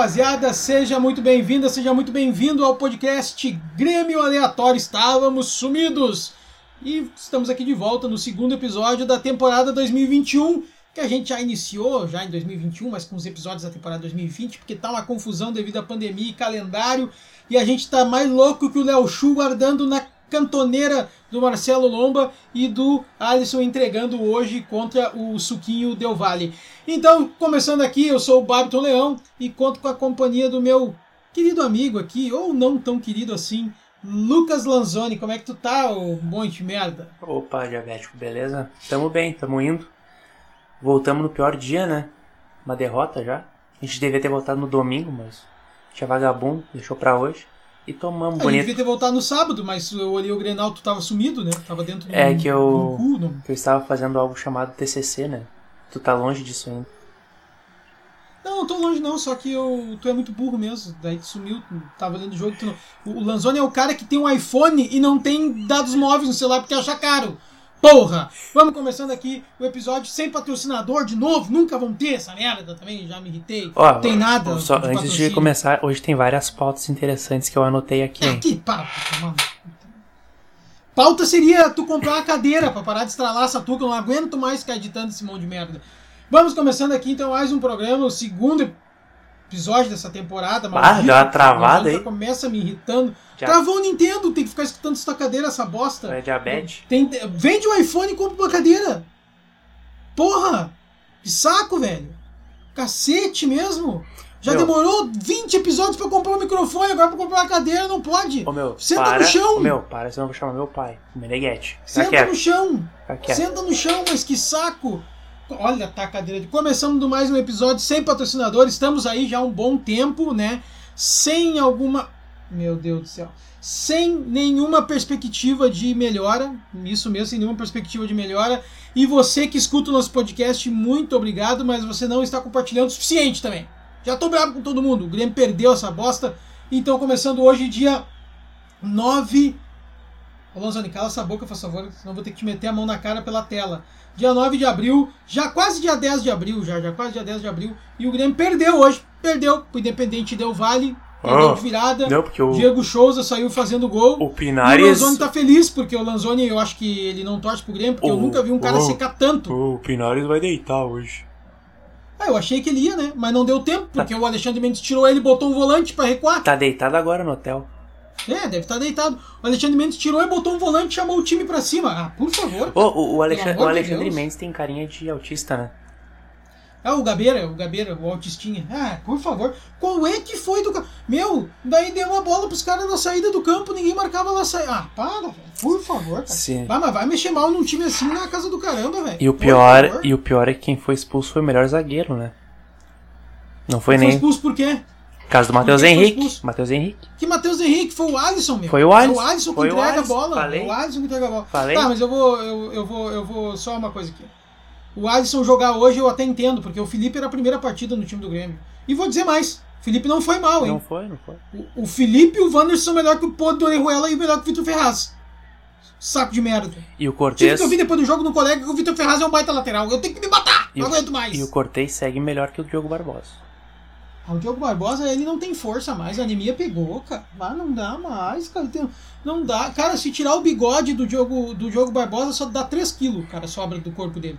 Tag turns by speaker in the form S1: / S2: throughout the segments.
S1: rapaziada! Seja muito bem-vinda, seja muito bem-vindo ao podcast Grêmio Aleatório. Estávamos sumidos e estamos aqui de volta no segundo episódio da temporada 2021, que a gente já iniciou já em 2021, mas com os episódios da temporada 2020, porque tá uma confusão devido à pandemia e calendário, e a gente tá mais louco que o Léo Chu guardando na cantoneira do Marcelo Lomba e do Alisson entregando hoje contra o Suquinho Del Valle. Então, começando aqui, eu sou o Babiton Leão e conto com a companhia do meu querido amigo aqui, ou não tão querido assim, Lucas Lanzoni. Como é que tu tá, ô monte merda?
S2: Opa, diabético, beleza? Tamo bem, tamo indo. Voltamos no pior dia, né? Uma derrota já. A gente devia ter voltado no domingo, mas tinha vagabundo, deixou pra hoje. E tomamos
S1: Ah, Eu
S2: bonito.
S1: devia ter voltado no sábado, mas eu olhei o Grenal, tu tava sumido, né? Tava dentro do,
S2: É que eu-
S1: cu, não-
S2: Eu estava fazendo algo chamado TCC, né? Tu tá longe disso ainda.
S1: Não, não tô longe não, só que eu, tu é muito burro mesmo. Daí tu sumiu, tava lendo o jogo. Tu não... O o Lanzoni é o cara que tem um iPhone e não tem dados móveis no celular porque acha caro. Porra! Vamos começando aqui o episódio sem patrocinador de novo. Nunca vão ter essa merda também, já me irritei.
S2: Ó,
S1: não tem nada.
S2: Só,
S1: de
S2: antes de começar, hoje tem várias pautas interessantes que eu anotei aqui,
S1: É, que pauta, mano. Pauta seria tu comprar uma cadeira pra parar de estralar essa que eu não aguento mais ficar editando esse monte de merda. Vamos começando aqui então mais um programa, o segundo episódio dessa temporada.
S2: Ah,
S1: maldito,
S2: deu uma travada aí.
S1: começa me irritando.
S2: Já-
S1: Travou o Nintendo, tem que ficar escutando essa cadeira, essa bosta.
S2: É diabetes?
S1: Tem, vende o iPhone e compra uma cadeira. Porra! Que saco, velho. Cacete mesmo. Já
S2: Meu.
S1: demorou 20 episódios pra comprar um microfone, agora pra comprar uma cadeira não pode.
S2: Ô meu,
S1: Senta
S2: para.
S1: no chão.
S2: Ô meu, para, senão eu vou chamar meu pai. O Meneghete.
S1: Senta
S2: quieto.
S1: no chão. Senta no chão, mas que saco. Olha, tá a cadeira de. Começando mais um episódio sem patrocinador. Estamos aí já há um bom tempo, né? Sem alguma. Meu Deus do céu. Sem nenhuma perspectiva de melhora. Isso mesmo, sem nenhuma perspectiva de melhora. E você que escuta o nosso podcast, muito obrigado, mas você não está compartilhando o suficiente também. Já tô bravo com todo mundo. O Grêmio perdeu essa bosta. Então, começando hoje, dia 9 Ô Lanzoni, cala essa boca, por favor, senão vou ter que te meter a mão na cara pela tela. Dia 9 de abril, já quase dia 10 de abril, já, já quase dia 10 de abril, e o Grêmio perdeu hoje, perdeu, o Independente deu vale, perdeu
S2: Ah,
S1: de virada,
S2: Não, porque o,
S1: Diego Souza saiu fazendo gol.
S2: o
S1: E o
S2: Pinares.
S1: Lanzoni tá feliz, porque o Lanzoni, eu acho que ele não torce pro Grêmio, porque eu
S2: Oh,
S1: nunca vi um cara
S2: oh.
S1: secar tanto.
S2: O Pinares vai deitar hoje.
S1: Ah, eu achei que ele ia, né? Mas não deu tempo, porque o Alexandre Mendes tirou ele e botou um volante pra recuar.
S2: Tá deitado agora no hotel.
S1: É, deve estar deitado. O Alexandre Mendes tirou e botou um volante e chamou o time pra cima. Ah, por favor.
S2: O, o, Alexandre, o
S1: de
S2: Alexandre
S1: Deus.
S2: Mendes tem carinha de autista, né?
S1: Ah, o Gabeira, o Gabeira, o Autistinha. Ah, por favor. Qual é que foi do. Meu, daí deu uma bola pros caras na saída do campo, ninguém marcava lá sair. Ah, para, velho. Por favor, cara.
S2: Sim.
S1: Vai, mas vai mexer mal num time assim na casa do caramba, velho.
S2: E o pior, e o pior é que quem foi expulso foi o melhor zagueiro, né? Não foi
S1: Foi
S2: nem.
S1: expulso por quê?
S2: Caso do Matheus
S1: foi
S2: Henrique. Matheus Henrique.
S1: Que Matheus Henrique foi o Alisson, meu.
S2: Foi o
S1: É
S2: Alisson.
S1: o Alisson que
S2: Foi
S1: entrega
S2: Alisson,
S1: a bola.
S2: falei.
S1: O Alisson que entrega a bola.
S2: Falei.
S1: Tá, mas eu vou, eu, eu vou, eu vou só uma coisa aqui. O Alisson jogar hoje eu até entendo, porque o Felipe era a primeira partida no time do Grêmio. E vou dizer mais, o Felipe não foi mal, hein?
S2: Não foi, não foi.
S1: O, o Felipe e o Wanderson são melhor que o Pô do Orejuela e melhor que o Vitor Ferraz. Saco de merda.
S2: E o
S1: Tive
S2: Cortez.
S1: que eu vi depois do jogo no colega que o Vitor Ferraz é um baita lateral. Eu tenho que me matar! Não
S2: o-
S1: aguento mais.
S2: E o Cortez segue melhor que o Diogo Barbosa.
S1: O Diogo Barbosa, ele não tem força mais, a anemia pegou, cara. Ah, não dá mais, cara. Tem- Não dá. Cara, se tirar o bigode do Diogo, do Diogo Barbosa, só dá 3 quilos, cara, sobra do corpo dele.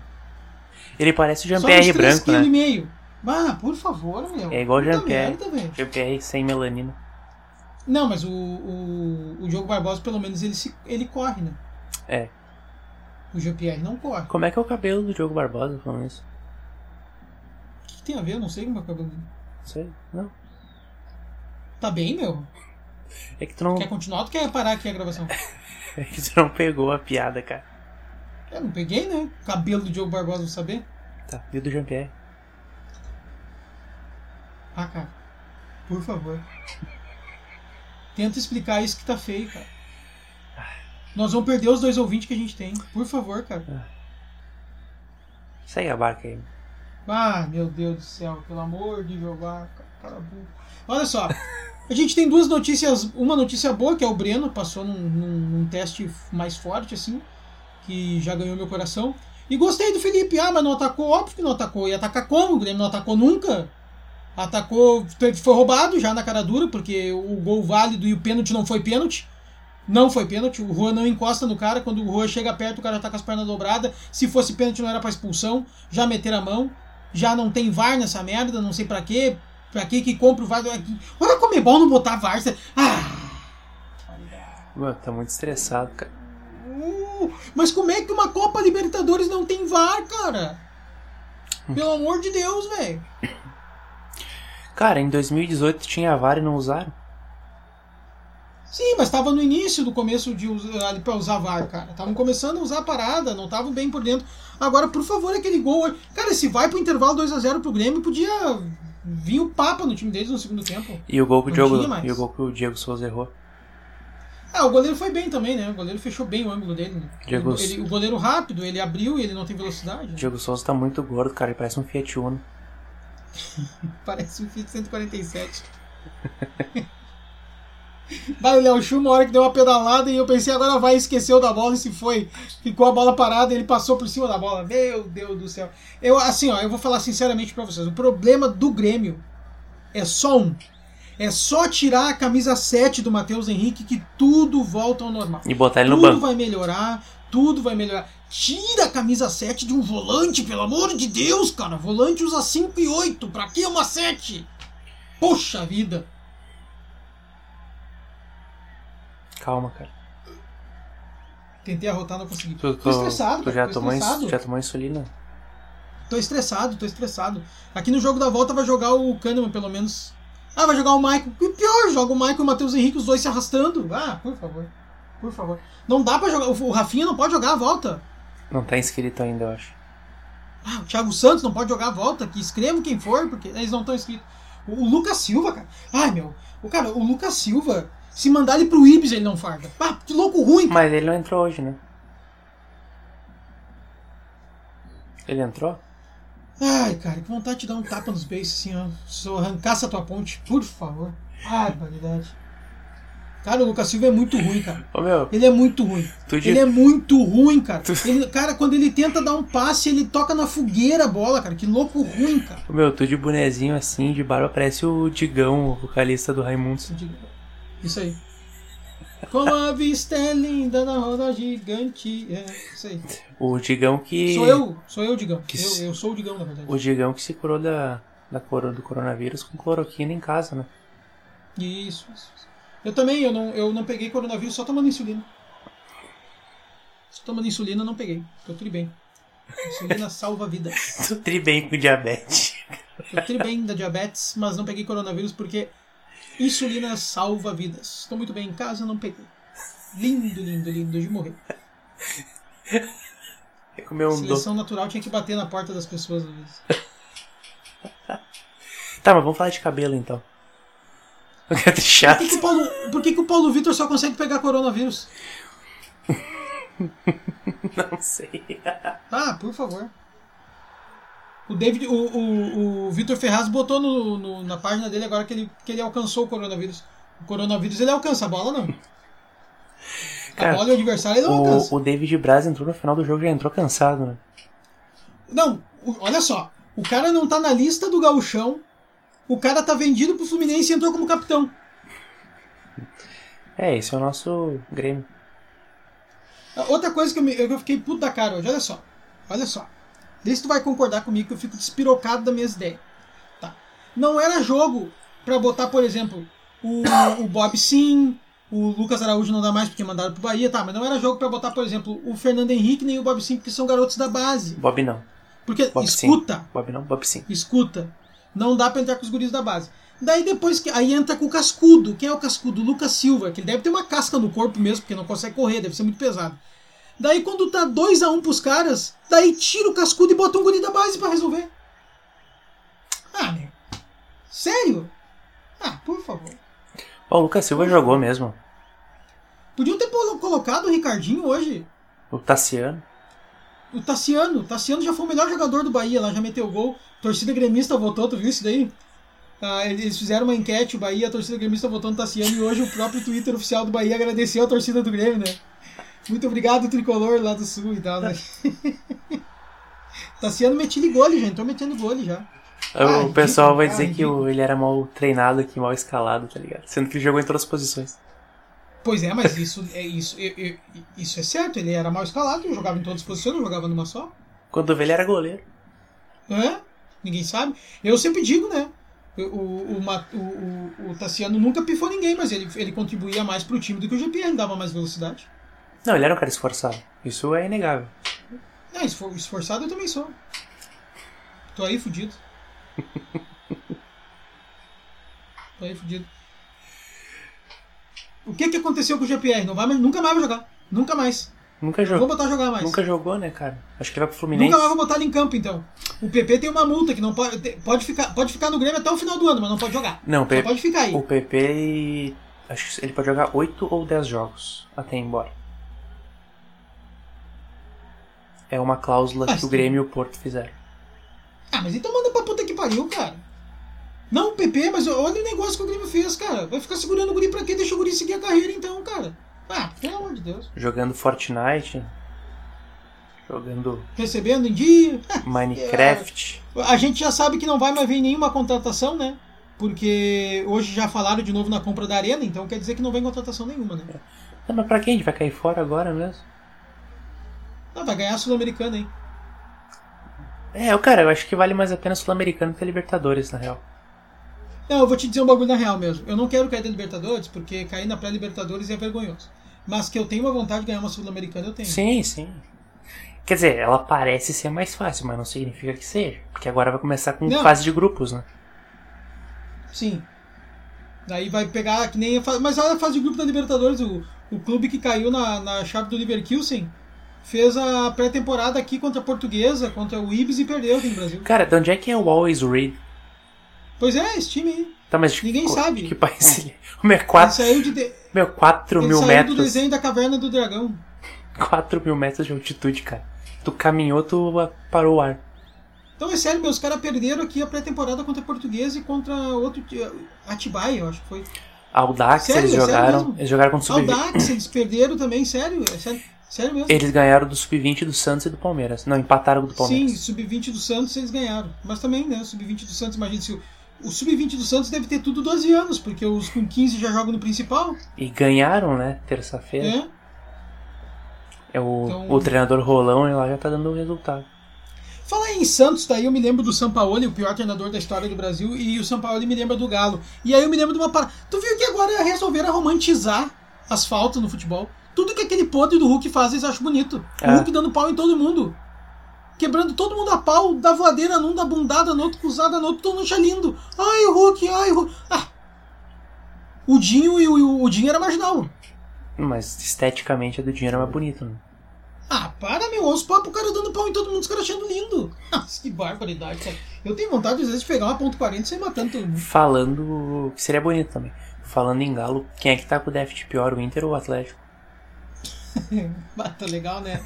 S2: Ele parece o Jean-Pierre
S1: 3
S2: branco,
S1: quilos e
S2: né?
S1: meio. Ah, por favor, meu.
S2: É igual o Jean-Pierre. Jean-Pierre sem melanina.
S1: Não, mas o, o, o Diogo Barbosa, pelo menos, ele, se, ele corre, né?
S2: É.
S1: O GPR não corre.
S2: Como é que é o cabelo do Diogo Barbosa falando isso?
S1: O que, que tem a ver? Eu não sei como é o cabelo dele.
S2: Sei. Não.
S1: Tá bem, meu?
S2: É que tu não.
S1: Quer continuar ou tu quer parar aqui a gravação?
S2: É que tu não pegou a piada, cara.
S1: Eu não peguei, né? Cabelo do Diogo Barbosa, vou saber.
S2: Tá. E do Jean-Pierre?
S1: Ah, cara. Por favor. Tenta explicar isso que tá feio, cara. Nós vamos perder os dois ouvintes que a gente tem. Por favor, cara.
S2: Segue a barca aí.
S1: Ah, meu Deus do céu. Pelo amor de jogar, cara burro. Olha só. A gente tem duas notícias. Uma notícia boa, que é o Breno, passou num, num- num teste mais forte, assim. Que já ganhou meu coração. E gostei do Felipe. Ah, mas não atacou? Óbvio que não atacou. E atacar como? O Grêmio não atacou nunca. Atacou, foi roubado já na cara dura, porque o gol válido e o pênalti não foi pênalti. Não foi pênalti, o Juan não encosta no cara. Quando o Juan chega perto, o cara tá com as pernas dobradas. Se fosse pênalti, não era pra expulsão. Já meter a mão. Já não tem VAR nessa merda, não sei pra quê. Pra quê que compra o VAR? Olha como é bom não botar VAR. Ah!
S2: Mano, tá muito estressado, cara.
S1: Uh, mas como é que uma Copa Libertadores não tem VAR, cara? Pelo amor de Deus, velho.
S2: Cara, em 2018 tinha VAR e não usaram?
S1: Sim, mas estava no início do começo de usar, pra usar VAR, cara. Estavam começando a usar a parada, não estavam bem por dentro. Agora, por favor, aquele gol. Cara, se vai pro intervalo 2 a 0 pro Grêmio, podia vir o Papa no time deles no segundo tempo.
S2: E o gol que o, Diogo, e o, gol que o Diego Souza errou.
S1: Ah, o goleiro foi bem também, né? O goleiro fechou bem o ângulo dele. Né? Diego... Ele, o goleiro rápido, ele abriu e ele não tem velocidade. Né?
S2: Diego Souza tá muito gordo, cara. Ele parece um Fiat Uno.
S1: parece um Fiat 147. Vai, o Léo Chu, uma hora que deu uma pedalada e eu pensei, agora vai, esqueceu da bola e se foi. Ficou a bola parada e ele passou por cima da bola. Meu Deus do céu. Eu, assim, ó, eu vou falar sinceramente pra vocês. O problema do Grêmio é só um. É só tirar a camisa 7 do Matheus Henrique que tudo volta ao normal.
S2: E botar ele
S1: tudo
S2: no banco.
S1: Tudo vai melhorar, tudo vai melhorar. Tira a camisa 7 de um volante, pelo amor de Deus, cara. Volante usa 5 e 8. Pra que uma 7? Poxa vida.
S2: Calma, cara.
S1: Tentei arrotar, não consegui.
S2: Tu,
S1: tô, tô estressado.
S2: Tu já,
S1: tô
S2: tomou
S1: estressado.
S2: já tomou insulina?
S1: Tô estressado, tô estressado. Aqui no jogo da volta vai jogar o Kahneman, pelo menos. Ah, vai jogar o Michael. E pior, joga o Michael e o Matheus Henrique, os dois se arrastando. Ah, por favor. Por favor. Não dá pra jogar. O Rafinha não pode jogar a volta.
S2: Não tá inscrito ainda, eu acho.
S1: Ah, o Thiago Santos não pode jogar a volta. Que escrevam quem for, porque eles não estão inscritos. O, o Lucas Silva, cara. Ai, meu. O cara, o Lucas Silva se mandar ele pro Ibis, ele não farda. Ah, que louco ruim.
S2: Cara. Mas ele não entrou hoje, né? Ele entrou?
S1: Ai, cara, que vontade de dar um tapa nos beijos, assim, ó. Se eu arrancasse a tua ponte, por favor. Ai, validade. Cara, o Lucas Silva é muito ruim, cara.
S2: Ô, meu,
S1: ele é muito ruim. Ele é muito ruim, cara. Tu... Ele, cara, quando ele tenta dar um passe, ele toca na fogueira a bola, cara. Que louco ruim, cara.
S2: Ô, meu, tu de bonezinho assim, de barba, parece o Digão, o vocalista do Raimundos.
S1: Isso aí. Como a vista é linda na roda gigante. É, isso aí.
S2: O Digão que.
S1: Sou eu, sou eu, Digão. Que... Eu, eu sou o Digão, na verdade.
S2: O Digão que se curou da, da coro, do coronavírus com cloroquina em casa, né?
S1: Isso, isso. Eu também, eu não, eu não peguei coronavírus só tomando insulina. Só tomando insulina não peguei. Tô tudo bem. Insulina salva vidas.
S2: Tô tri bem com diabetes.
S1: Tô tri bem da diabetes, mas não peguei coronavírus porque insulina salva vidas. Estou muito bem em casa, não peguei. Lindo, lindo, lindo de morrer.
S2: Um
S1: Seleção do... natural tinha que bater na porta das pessoas às vezes.
S2: tá, mas vamos falar de cabelo então. Que chato.
S1: Por que, que o Paulo, por que, que o Paulo Vitor só consegue pegar coronavírus?
S2: Não sei.
S1: Ah, por favor. O David, o, o, o Vitor Ferraz botou no, no, na página dele agora que ele, que ele alcançou o coronavírus. O coronavírus ele alcança, a bola não.
S2: Cara,
S1: a bola e o adversário ele não
S2: o,
S1: alcança.
S2: O David Braz entrou no final do jogo e já entrou cansado, né?
S1: Não, olha só. O cara não tá na lista do gauchão. O cara tá vendido pro Fluminense e entrou como capitão.
S2: É, esse é o nosso Grêmio.
S1: Outra coisa que eu, me, eu fiquei puto da cara hoje, olha só. Olha só. Vê se tu vai concordar comigo que eu fico despirocado das minhas ideias. Tá. Não era jogo para botar, por exemplo, o, o Bob Sim, o Lucas Araújo não dá mais porque mandaram pro Bahia, tá, mas não era jogo para botar, por exemplo, o Fernando Henrique nem o Bob Sim, porque são garotos da base.
S2: Bob não.
S1: Porque,
S2: Bob
S1: escuta.
S2: Sim. Bob não, Bob sim.
S1: Escuta. Não dá pra entrar com os guris da base. Daí depois que. Aí entra com o cascudo. Quem é o cascudo? O Lucas Silva, que ele deve ter uma casca no corpo mesmo, porque não consegue correr, deve ser muito pesado. Daí quando tá 2 a 1 um pros caras, daí tira o cascudo e bota um guri da base para resolver. Ah, meu. Sério? Ah, por favor.
S2: o Lucas Silva jogou mesmo.
S1: Podiam ter colocado o Ricardinho hoje.
S2: O Tassiano.
S1: O Tassiano. O Tassiano já foi o melhor jogador do Bahia lá, já meteu gol. A torcida gremista votou, tu viu isso daí? Ah, eles fizeram uma enquete, o Bahia, a torcida gremista votou no Tassiano e hoje o próprio Twitter oficial do Bahia agradeceu a torcida do Grêmio, né? Muito obrigado, tricolor lá do sul e tal. Né? Tassiano metia gole já, entrou metendo gole já.
S2: O
S1: Ah,
S2: pessoal vai dizer
S1: ah,
S2: que o- ele era mal treinado aqui, mal escalado, tá ligado? Sendo que ele jogou em todas as posições.
S1: Pois é, mas isso é, isso, é- é- isso é certo, ele era mal escalado, jogava em todas as posições, não jogava numa só.
S2: Quando ele era goleiro.
S1: É, ninguém sabe. Eu sempre digo, né? O, o, o, o, o- Tassiano nunca pifou ninguém, mas ele, ele contribuía mais pro time do que o GP, ele dava mais velocidade.
S2: Não, ele era um cara esforçado. Isso é inegável.
S1: É, esfor- esforçado eu também sou. Tô aí fudido. Tô aí fudido. O que que aconteceu com o GPR? Não vai nunca mais vai jogar. Nunca mais.
S2: Nunca
S1: Não vou
S2: jogou.
S1: botar jogar mais.
S2: Nunca jogou, né, cara? Acho que ele vai pro Fluminense.
S1: Nunca mais vou botar ele em campo, então. O PP tem uma multa que não pode. Pode ficar, pode ficar no Grêmio até o final do ano, mas não pode jogar.
S2: Não, PP,
S1: pode ficar aí.
S2: o PP. Acho que ele pode jogar 8 ou 10 jogos até ir embora. É uma cláusula
S1: Ah,
S2: que o. Grêmio e o Porto fizeram.
S1: Ah, mas então manda pra puta que pariu, cara. Não o PP, mas olha o negócio que o Grêmio fez, cara. Vai ficar segurando o Guri pra quê? Deixa o Guri seguir a carreira então, cara. Ah, pelo amor de Deus.
S2: Jogando Fortnite, jogando
S1: Recebendo em dia.
S2: Minecraft.
S1: A gente já sabe que não vai mais vir nenhuma contratação, né? Porque hoje já falaram de novo na compra da Arena, então quer dizer que não vem contratação nenhuma, né?
S2: Não, mas pra quem? A gente vai cair fora agora mesmo?
S1: Ah, vai ganhar a Sul-Americana, hein?
S2: É, cara, eu acho que vale mais a pena Sul-Americano que a Libertadores, na real.
S1: Não, eu vou te dizer um bagulho na real mesmo. Eu não quero cair da Libertadores, porque cair na pré-Libertadores é vergonhoso. Mas que eu tenho uma vontade de ganhar uma Sul-Americana, eu tenho.
S2: Sim, sim. Quer dizer, ela parece ser mais fácil, mas não significa que seja. Porque agora vai começar com
S1: Não.
S2: fase de grupos, né?
S1: Sim. Daí vai pegar que nem a fase. Mas olha a fase de grupo da Libertadores. O, o clube que caiu na, na chave do Leverkusen fez a pré-temporada aqui contra a Portuguesa, contra o Ibis e perdeu aqui no Brasil.
S2: Cara, de onde é que é o Always Read?
S1: Pois é, esse time aí.
S2: Tá, mas
S1: Ninguém
S2: que,
S1: sabe.
S2: que país ele é? O meu
S1: Ele
S2: 4,
S1: saiu, de,
S2: meu 4
S1: ele
S2: mil
S1: saiu do
S2: metros.
S1: desenho da Caverna do Dragão.
S2: 4 mil metros de altitude, cara. Tu caminhou, tu parou o ar.
S1: Então é sério, meus caras perderam aqui a pré-temporada contra a Portuguesa e contra outro. ti- Atibaia, eu acho que foi.
S2: Audax
S1: Sério,
S2: eles
S1: é
S2: jogaram. Eles jogaram contra o Sub-20.
S1: Audax, eles perderam também, sério, é sério, sério mesmo.
S2: Eles ganharam do Sub-20 do Santos e do Palmeiras. Não, empataram do
S1: Sim,
S2: Palmeiras.
S1: sub-20 do Santos eles ganharam. Mas também, né, o sub-20 do Santos, imagina se o, o sub-20 do Santos deve ter tudo 12 anos, porque os com 15 já jogam no principal,
S2: E ganharam, né? Terça-feira.
S1: né?
S2: É o,
S1: Então-
S2: o treinador Rolão e lá já tá dando o resultado.
S1: Falar em Santos, daí eu me lembro do Sampaoli, o pior treinador da história do Brasil, e o Sampaoli me lembra do Galo. E aí eu me lembro de uma parada. Tu viu que agora resolveram romantizar as faltas no futebol? Tudo que aquele podre do Hulk faz, eles acham bonito. O
S2: É.
S1: Hulk dando pau em todo mundo. Quebrando todo mundo a pau, da voadeira num, da bundada no outro, cruzada no outro, todo mundo acha lindo. Ai, o Hulk, ai, o Hulk. Ah. O Dinho e o, o Dinho era marginal.
S2: Mas esteticamente a do dinheiro é mais bonito, né?
S1: Ah, para, meu. Os papos, o cara dando pau em todo mundo, os caras achando lindo. Nossa, que barbaridade, cara. Eu tenho vontade, às vezes, de pegar uma ponto .40 e sair matando todo mundo.
S2: Falando. que seria bonito também. Falando em Galo, quem é que tá com o déficit pior, o Inter ou o Atlético?
S1: Ah, tá legal, né?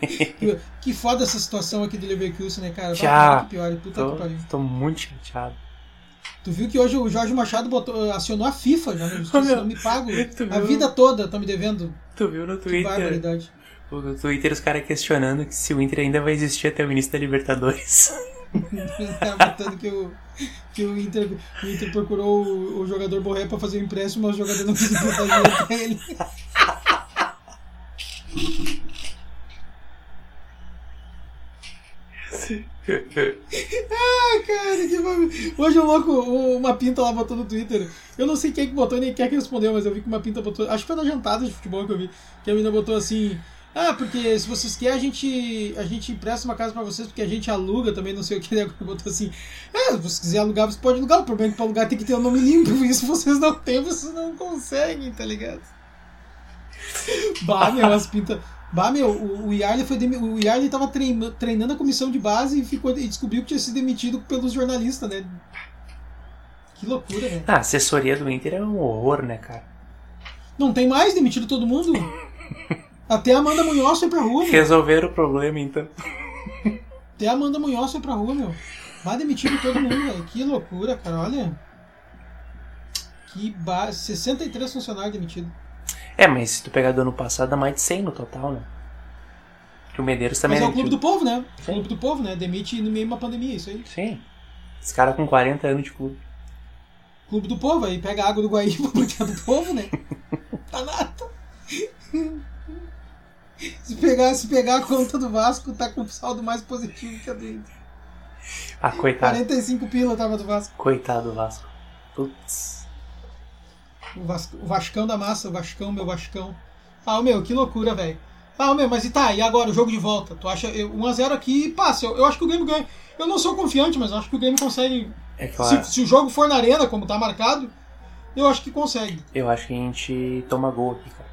S1: que, que foda essa situação aqui do Leverkusen, né, cara?
S2: Já.
S1: Que pior, puta
S2: Tô,
S1: que pariu.
S2: tô muito chateado.
S1: Tu viu que hoje o Jorge Machado botou, acionou a FIFA já, né? Não me pago. A vida toda tá me devendo.
S2: Tu viu no
S1: Que
S2: Twitter?
S1: barbaridade.
S2: No Twitter os caras questionando que se o Inter ainda vai existir até o início da Libertadores.
S1: Botando que o, que o, Inter, o Inter procurou o, o jogador Borré pra fazer o empréstimo, mas o jogador não conseguiu fazer pra ele. Ah, cara, que bagulho. Hoje o louco, o- uma pinta lá botou no Twitter. Eu não sei quem que botou nem quem que respondeu, mas eu vi que uma pinta botou. Acho que foi na jantada de futebol que eu vi. Que a menina botou assim. Ah, porque se vocês querem, a gente, a gente empresta uma casa pra vocês, porque a gente aluga também, não sei o que. Daí botou assim: É, se você quiser alugar, você pode alugar. O problema é que pra alugar tem que ter o nome limpo. Isso vocês não têm, vocês não conseguem, tá ligado? Bah, meu, as pintas. Bah, meu, o, o Yarley foi o Yarley tava treina- treinando a comissão de base e, ficou... e descobriu que tinha sido demitido pelos jornalistas, né? Que loucura, velho.
S2: Ah, a assessoria do Inter é um horror, né, cara?
S1: Não tem mais demitido todo mundo? Até a Amanda Munhoz foi pra rua, meu.
S2: Resolveram o problema, então.
S1: Até a Amanda Munhoz foi pra rua, meu. Vai demitido todo mundo, velho. Que loucura, cara. Olha. Que ba... 63 funcionários demitidos.
S2: É, mas se tu pegar do ano passado, dá mais de 100 no total, né? Que o Medeiros também
S1: Mas é o
S2: é
S1: clube do povo, né?
S2: Sim.
S1: Clube do povo, né? Demite no meio de uma pandemia, isso aí.
S2: Sim. Esse cara com 40 anos de clube.
S1: Clube do povo, aí pega a água do Guaíba porque é do povo, né? Tá nada. Se pegar, se pegar a conta do Vasco, tá com saldo mais positivo que a do Inter.
S2: Ah, coitado.
S1: 45 pila tava do Vasco.
S2: Coitado do Vasco. Putz.
S1: O, Vasco, o Vascão da massa, o Vascão, meu Vascão. Ah, meu, que loucura, velho. Ah, meu, mas e tá, e agora o jogo de volta? Tu acha eu- 1x0 aqui passa? Eu, eu acho que o Grêmio ganha. Eu não sou confiante, mas eu acho que o Grêmio consegue.
S2: É claro.
S1: Se, se o jogo for na arena, como tá marcado, eu acho que consegue.
S2: Eu acho que a gente toma gol aqui, cara.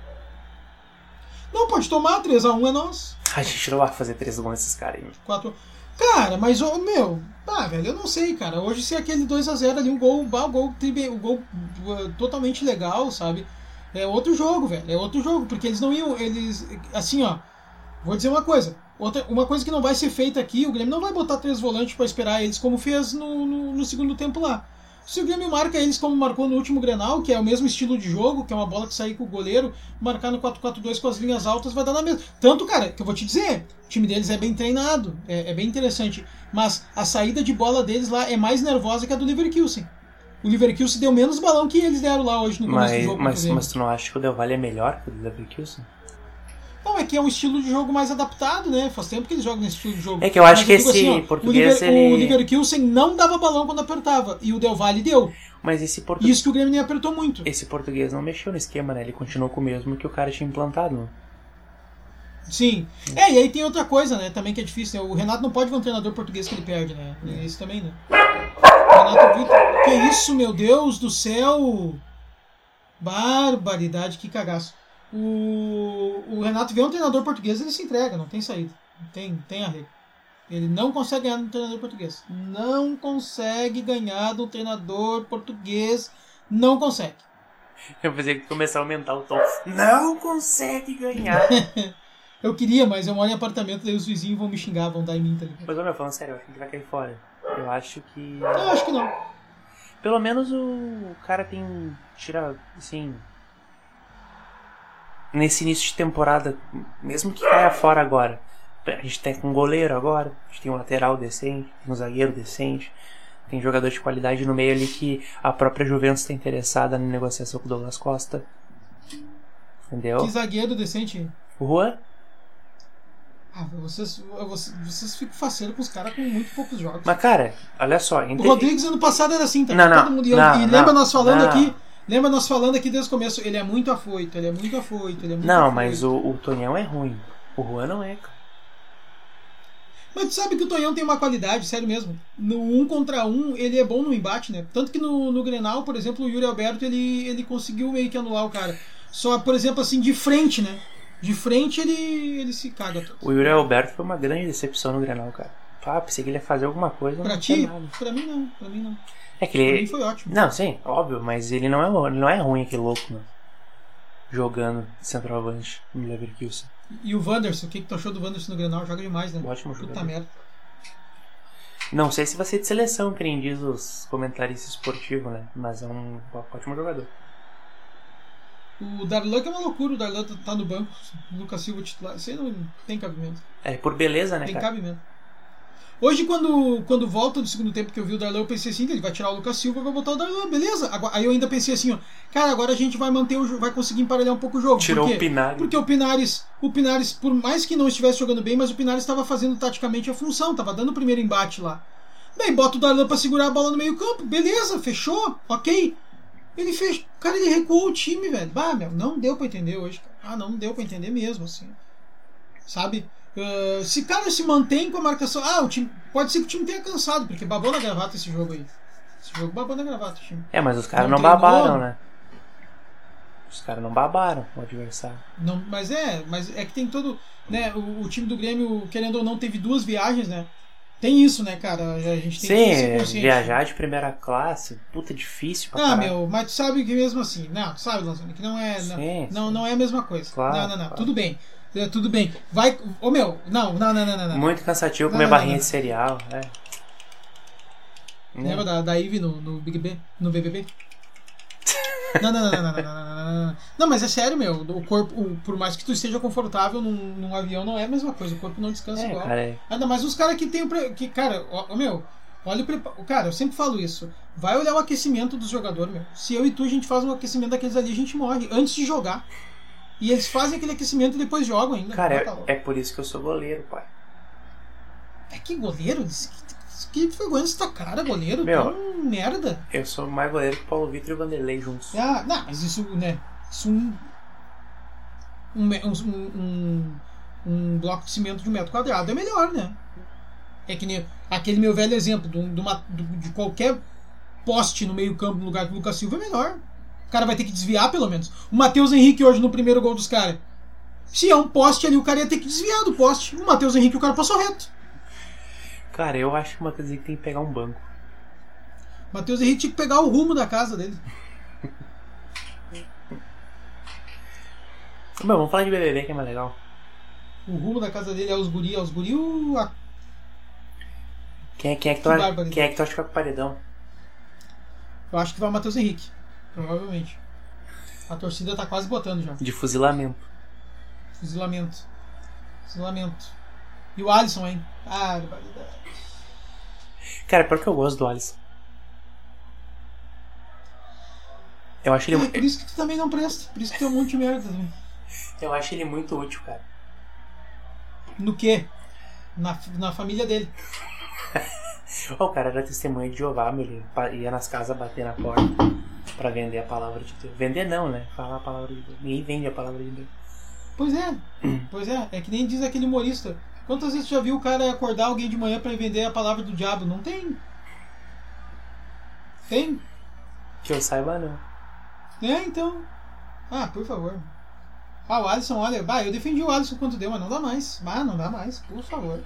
S1: Não, pode tomar, 3x1 é nós.
S2: A gente não vai fazer três gols nesses caras aí. meu.
S1: 4 Cara, mas, ô, meu, ah, velho, eu não sei, cara. Hoje se aquele 2x0 ali, um gol, um gol, um gol uh, totalmente legal, sabe? É outro jogo, velho. É outro jogo, porque eles não iam, eles, assim, ó. Vou dizer uma coisa. Outra, uma coisa que não vai ser feita aqui, o Grêmio não vai botar três volantes pra esperar eles como fez no, no, no segundo tempo lá. Se o Grêmio marca eles como marcou no último Grenal, que é o mesmo estilo de jogo, que é uma bola que sai com o goleiro, marcar no 4-4-2 com as linhas altas, vai dar na mesma. Tanto, cara, que eu vou te dizer, o time deles é bem treinado, é, é bem interessante. Mas a saída de bola deles lá é mais nervosa que a do Leverkusen. O Leverkusen deu menos balão que eles deram lá hoje no começo do
S2: Mas,
S1: jogo. contra o
S2: mas, mas tu não acha que o Del Valle é melhor que o do Leverkusen?
S1: Não, é que é um estilo de jogo mais adaptado, né? Faz tempo que eles jogam nesse estilo de jogo.
S2: É que eu acho
S1: Mas
S2: que
S1: digo
S2: esse
S1: ó,
S2: português,
S1: o, Liver, o
S2: ele-
S1: Leverkusen não dava balão quando apertava. E o Del Valle deu.
S2: Mas esse, portu...
S1: Isso que o Grêmio nem apertou muito.
S2: esse português não mexeu no esquema, né? Ele continuou com o mesmo que o cara tinha implantado.
S1: Sim. É, e aí tem outra coisa, né? Também que é difícil, né? O Renato não pode ver um treinador português que ele perde, né? Isso também, né? Renato Vitor. Que isso, meu Deus do céu! Barbaridade, que cagaço. O, o Renato vê um treinador português, ele se entrega, não tem saída. Não tem, tem arrego. Ele não consegue ganhar de um treinador português. Não consegue ganhar de um treinador português. Não consegue.
S2: Eu pensei que começar a aumentar o tom. Não consegue ganhar.
S1: Eu queria, mas eu moro em apartamento, daí os vizinhos vão me xingar, vão dar em mim, tá ligado?
S2: Mas, meu, falando sério, eu acho que ele vai cair fora. Eu acho que.
S1: Eu acho que não.
S2: Pelo menos o cara tem. Tira, assim. Nesse início de temporada, mesmo que caia fora agora, a gente tem um goleiro agora, a gente tem um lateral decente, tem um zagueiro decente, tem jogador de qualidade no meio ali que a própria Juventus está interessada na negociação com o Douglas Costa. Entendeu?
S1: Que zagueiro decente.
S2: O Juan?
S1: Ah, vocês, vocês, vocês ficam faceiros com os caras com muito poucos jogos.
S2: Mas, cara, olha só.
S1: O Rodrigues ano passado era assim, tá?
S2: Não, não,
S1: Todo mundo, e
S2: não,
S1: e lembra
S2: não,
S1: nós falando
S2: não.
S1: aqui. Lembra nós falando aqui desde o começo, ele é muito afoito, ele é muito afoito, ele é muito
S2: Não,
S1: afoito.
S2: mas o, o Tonhão é ruim. O Juan não é, cara.
S1: Mas tu sabe que o Tonhão tem uma qualidade, sério mesmo. No um contra um, ele é bom no embate, né? Tanto que no, no Grenal, por exemplo, o Yuri Alberto, ele, ele conseguiu meio que anular o cara. Só, por exemplo, assim, de frente, né? De frente ele, ele se caga todo.
S2: O Yuri Alberto foi uma grande decepção no Grenal, cara. Ah, pensei que ele ia fazer alguma coisa.
S1: Pra ti? Pra mim não, pra mim não.
S2: É que ele.
S1: foi ótimo.
S2: Não, sim, óbvio, mas ele não é, ele não é ruim aquele louco, né? Jogando centroavante no Leverkusen.
S1: E o Wanderson, o que, que tu achou do Wanderson no Grenal? Joga demais, né?
S2: Ótimo
S1: Puta
S2: jogador.
S1: merda.
S2: Não sei se vai ser de seleção, que nem diz os comentaristas esportivos, né? Mas é um ótimo jogador.
S1: O Darlan que é uma loucura, o Darlan tá- tá no banco, o Lucas Silva titular. Isso aí não tem cabimento.
S2: É por beleza, né,
S1: Tem
S2: cara?
S1: cabimento. Hoje, quando, quando volta do segundo tempo que eu vi o Darlan, eu pensei assim, ele vai tirar o Lucas Silva e vai botar o Darlan, beleza. Agora- aí eu ainda pensei assim, ó, cara, agora a gente vai manter o vai conseguir emparelhar um pouco o jogo.
S2: Tirou o? Pinari.
S1: Porque o Pinares, o Pinares, por mais que não estivesse jogando bem, mas o Pinares estava fazendo taticamente a função, estava dando o primeiro embate lá. Daí bota o Darlan pra segurar a bola no meio campo, beleza, fechou, ok. Ele fez, cara, ele recuou o time, velho. Bah, meu, não deu pra entender hoje. Ah, não deu pra entender mesmo, assim. Sabe? Ah, se cara se mantém com a marcação, ah, o time pode ser que o time tenha cansado, porque babou na gravata esse jogo aí. Esse jogo babou na gravata, o time.
S2: É, mas os caras
S1: Não
S2: não, babaram, né? Os caras não babaram o adversário.
S1: Não, mas é, mas é que tem todo, né, o, o time do Grêmio, querendo ou não, teve duas viagens, né? Tem isso, né, cara? A gente tem que
S2: Sim,
S1: consciente.
S2: viajar de primeira classe, puta difícil pra
S1: Ah, meu, mas tu sabe que mesmo assim, não, tu sabe, Lanzoni, que não é, não,
S2: Sim,
S1: não,
S2: sim.
S1: não é a mesma coisa.
S2: Claro,
S1: não, não, não,
S2: claro.
S1: tudo bem. É, tudo bem. Vai. Ô meu, não, não, não, não, não.
S2: Muito cansativo
S1: não,
S2: comer
S1: não,
S2: barrinha
S1: não,
S2: de cereal, é.
S1: Lembra da, da Ivy no, no Big B? No BBB? Não, não, não, não, não, não, não, não, mas é sério, meu. O corpo, o, por mais que tu esteja confortável num, num, avião, não é a mesma coisa. O corpo não descansa
S2: é,
S1: igual.
S2: Cara, é.
S1: Ainda mais os caras que tem o. Que, cara, ó, meu, olha o preparo. Cara, eu sempre falo isso. Vai olhar o aquecimento do jogador, meu. Se eu e tu a gente faz um aquecimento daqueles ali, a gente morre antes de jogar. E eles fazem aquele aquecimento e depois jogam ainda.
S2: Cara,
S1: tá
S2: é, é por isso que eu sou goleiro, pai.
S1: É que goleiro? Que, que vergonha essa cara, goleiro.
S2: Meu.
S1: Tão merda.
S2: Eu sou mais goleiro que Paulo Vitor e o Vanderlei juntos.
S1: Ah, não, mas isso, né? Isso um. Um, um, um, um bloco de cimento de um metro quadrado é melhor, né? É que nem aquele meu velho exemplo de, um- uma- de qualquer poste no meio-campo no lugar do Lucas Silva é melhor. O cara vai ter que desviar, pelo menos. O Matheus Henrique hoje no primeiro gol dos caras. Se é um poste ali, o cara ia ter que desviar do poste. O Matheus Henrique, o cara passou reto.
S2: Cara, eu acho que o Matheus Henrique tem que pegar um banco.
S1: O Matheus Henrique tinha que pegar o rumo da casa dele.
S2: Meu, vamos falar de BBB que é mais legal.
S1: O rumo da casa dele é os guri, é os guri, o- a
S2: Quem é, quem é, que, tu,
S1: Que
S2: quem é que tu acha que vai pro paredão?
S1: Eu acho que vai o Matheus Henrique. Provavelmente. A torcida tá quase botando já.
S2: De fuzilamento.
S1: Fuzilamento. Fuzilamento. E o Alisson, hein? Ah, barbaridade.
S2: Cara, pior que eu gosto do Alisson. Eu acho
S1: É,
S2: ele,
S1: por isso que tu também não presta. Por isso que tem um monte de merda também.
S2: eu acho ele muito útil, cara.
S1: No quê? Na, na família dele.
S2: O cara era testemunha de Jeová, meu. Ele ia nas casas bater na porta pra vender a palavra de Deus. Vender não, né? Falar a palavra de Deus. Ninguém vende a palavra de Deus.
S1: Pois é. Pois é. É que nem diz aquele humorista. Quantas vezes tu já viu o cara acordar alguém de manhã pra vender a palavra do diabo? Não tem. Tem?
S2: Que eu saiba, não.
S1: É, então. Ah, por favor. Ah, o Alisson, olha. Bah, eu defendi o Alisson quanto deu, mas não dá mais. Ah, não dá mais, por favor.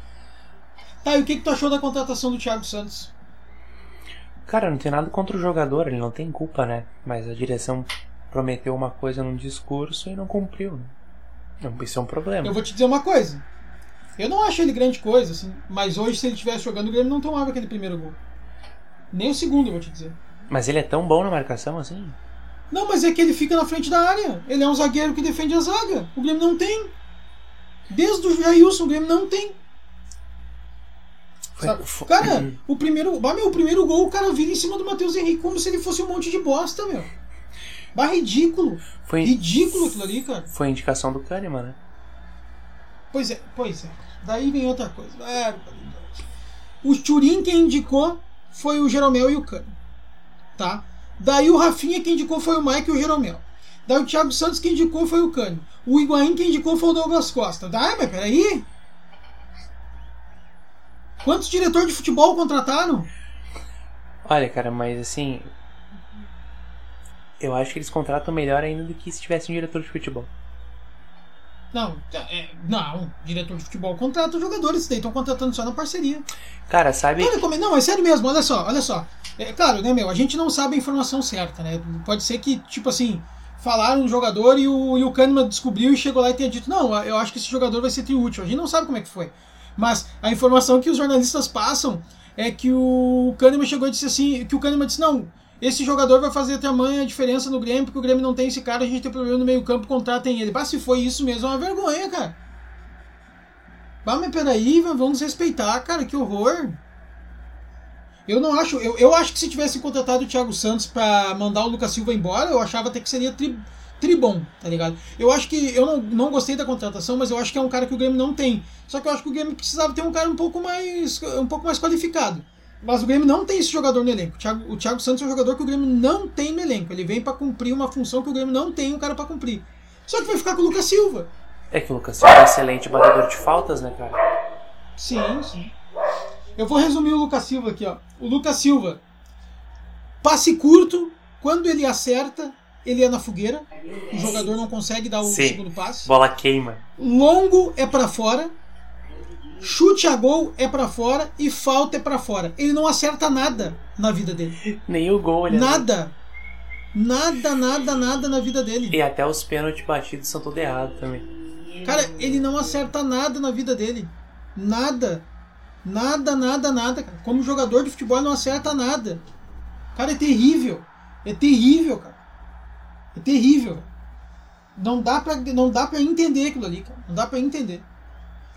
S1: Tá, e o que, que tu achou da contratação do Thiago Santos?
S2: Cara, não tem nada contra o jogador, ele não tem culpa, né? Mas a direção prometeu uma coisa num discurso e não cumpriu. Isso é um problema.
S1: Eu vou te dizer uma coisa. Eu não acho ele grande coisa, assim. Mas hoje, se ele estivesse jogando, o Grêmio não tomava aquele primeiro gol. Nem o segundo, eu vou te dizer.
S2: Mas ele é tão bom na marcação assim?
S1: Não, mas é que ele fica na frente da área. Ele é um zagueiro que defende a zaga. O Grêmio não tem. Desde o Jailson, o Grêmio não tem. Sabe? Cara, o primeiro, bah, meu, o primeiro gol, o cara vira em cima do Matheus Henrique como se ele fosse um monte de bosta, meu. Bah, ridículo.
S2: Foi,
S1: Ridículo aquilo ali, cara.
S2: foi indicação do Kahneman, né?
S1: Pois é, pois é. Daí vem outra coisa. É, o Turim quem indicou foi o Jeromel e o Cano. Tá? Daí o Rafinha quem indicou foi o Mike e o Jeromel. Daí o Thiago Santos quem indicou foi o Cano. O Higuaín quem indicou foi o Douglas Costa. Daí, mas peraí. Quantos diretores de futebol contrataram?
S2: Olha, cara, mas assim. Eu acho que eles contratam melhor ainda do que se tivesse um diretor de futebol.
S1: Não, é, não, diretor de futebol contrata os jogadores, daí estão contratando só na parceria.
S2: Cara, sabe.
S1: Olha como é- não, é sério mesmo, olha só, olha só. É, claro, né, meu, a gente não sabe a informação certa, né? Pode ser que, tipo assim, falaram um jogador e o, e o Kahneman descobriu e chegou lá e tenha dito, não, eu acho que esse jogador vai ser triútil. A gente não sabe como é que foi. Mas a informação que os jornalistas passam é que o Kahneman chegou e disse assim, que o Kahneman disse, não, esse jogador vai fazer tamanha diferença no Grêmio, porque o Grêmio não tem esse cara, a gente tem problema no meio campo, contratem ele. Bah, se foi isso mesmo, é uma vergonha, cara. Bah, mas peraí, vamos respeitar, cara, que horror. Eu não acho. Eu, eu acho que se tivesse contratado o Thiago Santos pra mandar o Lucas Silva embora, eu achava até que seria tri, tribom, tá ligado? Eu acho que. Eu não, não gostei da contratação, mas eu acho que é um cara que o Grêmio não tem. Só que eu acho que o Grêmio precisava ter um cara um pouco mais. um pouco mais qualificado. Mas o Grêmio não tem esse jogador no elenco. O Thiago, o Thiago Santos é um jogador que o Grêmio não tem no elenco. Ele vem pra cumprir uma função que o Grêmio não tem um cara pra cumprir. Só que vai ficar com o Lucas Silva.
S2: É que o Lucas Silva é um excelente batedor de faltas, né, cara?
S1: Sim, sim. Eu vou resumir o Lucas Silva aqui, ó. O Lucas Silva, passe curto, quando ele acerta, ele é na fogueira. O jogador não consegue dar o
S2: Sim.
S1: segundo passe.
S2: Bola queima.
S1: Longo é pra fora. Chute a gol é pra fora e falta é pra fora. Ele não acerta nada na vida dele.
S2: Nem o gol, ele
S1: Nada. Nada, nada, nada na vida dele.
S2: E até os pênaltis batidos são tudo errado também.
S1: Cara, ele não acerta nada na vida dele. Nada. Nada, nada, nada. cara. Como jogador de futebol, ele não acerta nada. Cara, é terrível. É terrível, cara. É terrível. Não dá pra, não dá pra entender aquilo ali, cara. Não dá pra entender.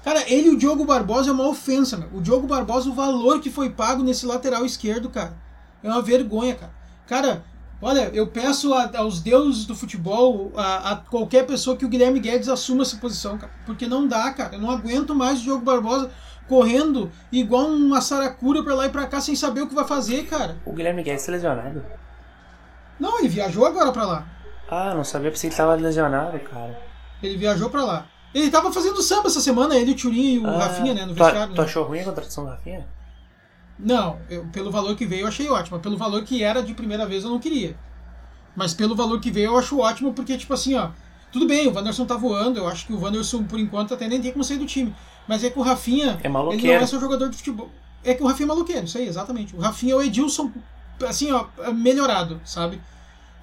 S1: Cara, ele e o Diogo Barbosa é uma ofensa, meu. O Diogo Barbosa, o valor que foi pago nesse lateral esquerdo, cara, é uma vergonha, cara. Cara, olha, eu peço a- aos deuses do futebol, a, a qualquer pessoa que o Guilherme Guedes assuma essa posição, cara. Porque não dá, cara. Eu não aguento mais o Diogo Barbosa correndo igual uma saracura pra lá e pra cá sem saber o que vai fazer, cara.
S2: O Guilherme Guedes tá lesionado.
S1: Não, ele viajou agora pra lá.
S2: Ah, não sabia, pensei que ele tava lesionado, cara.
S1: Ele viajou pra lá. Ele tava fazendo samba essa semana, ele, o Turinho e o
S2: Ah,
S1: Rafinha, né, no
S2: tu,
S1: vestiário.
S2: tu
S1: né?
S2: achou ruim a contratação do Rafinha?
S1: Não, eu- pelo valor que veio eu achei ótimo. Pelo valor que era de primeira vez eu não queria. Mas pelo valor que veio eu acho ótimo, porque, tipo assim, ó. Tudo bem, o Wanderson tá voando. Eu acho que o Wanderson, por enquanto, até nem tem como sair do time. Mas é que o Rafinha.
S2: É maloqueiro.
S1: Ele não é só jogador de futebol. É que o Rafinha é maluqueiro, isso aí, exatamente. O Rafinha é o Edilson, assim, ó, melhorado, sabe?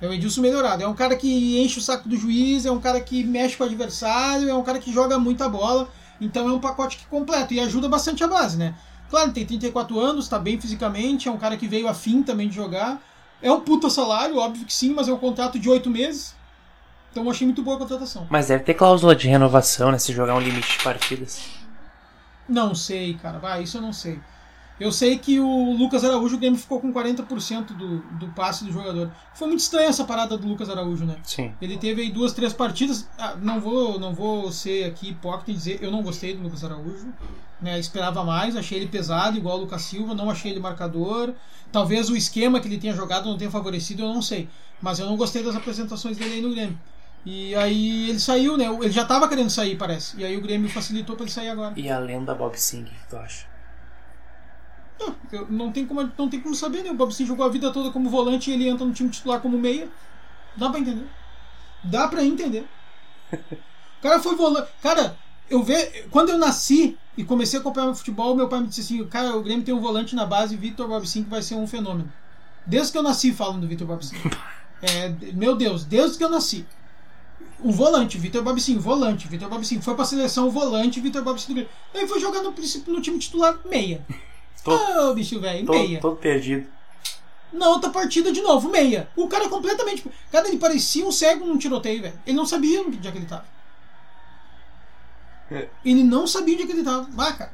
S1: É o Edilson melhorado. É um cara que enche o saco do juiz, é um cara que mexe com o adversário, é um cara que joga muita bola. Então é um pacote que completo e ajuda bastante a base, né? Claro, tem 34 anos, tá bem fisicamente, é um cara que veio afim também de jogar. É um puta salário, óbvio que sim, mas é um contrato de 8 meses. Então eu achei muito boa a contratação.
S2: Mas deve ter cláusula de renovação, né? Se jogar um limite de partidas.
S1: Não sei, cara. Vai, isso eu não sei. Eu sei que o Lucas Araújo, o Grêmio ficou com 40% do, do passe do jogador. Foi muito estranha essa parada do Lucas Araújo, né?
S2: Sim.
S1: Ele teve aí duas, três partidas. Ah, não vou, não vou ser aqui hipócrita e dizer eu não gostei do Lucas Araújo. Né? Esperava mais, achei ele pesado, igual o Lucas Silva, não achei ele marcador. Talvez o esquema que ele tenha jogado não tenha favorecido, eu não sei. Mas eu não gostei das apresentações dele aí no Grêmio. E aí ele saiu, né? Ele já tava querendo sair, parece. E aí o Grêmio facilitou para ele sair agora.
S2: E a lenda Bob Singh, o que tu acha?
S1: Não, tem como, não tem como saber, né? O Bob Sim jogou a vida toda como volante e ele entra no time titular como meia. Dá pra entender. Dá pra entender. O cara foi volante. Cara, eu ve... quando eu nasci e comecei a acompanhar futebol, meu pai me disse assim: Cara, o Grêmio tem um volante na base, Victor Bob Sim, que vai ser um fenômeno. Desde que eu nasci falam do Victor Bob Sim. É, meu Deus, desde que eu nasci. Um volante, Vitor Babicin, volante, Vitor Babicin. Foi pra seleção volante, Vitor Babicin do Grêmio. Aí foi jogar no, princípio no time titular meia.
S2: Tô,
S1: Ô, bicho velho, meia.
S2: todo perdido.
S1: Na outra partida, de novo, meia. O cara completamente. Cara, ele parecia um cego num tiroteio, velho. Ele não sabia onde é que ele tava.
S2: É.
S1: Ele não sabia onde é que ele tava. Cara.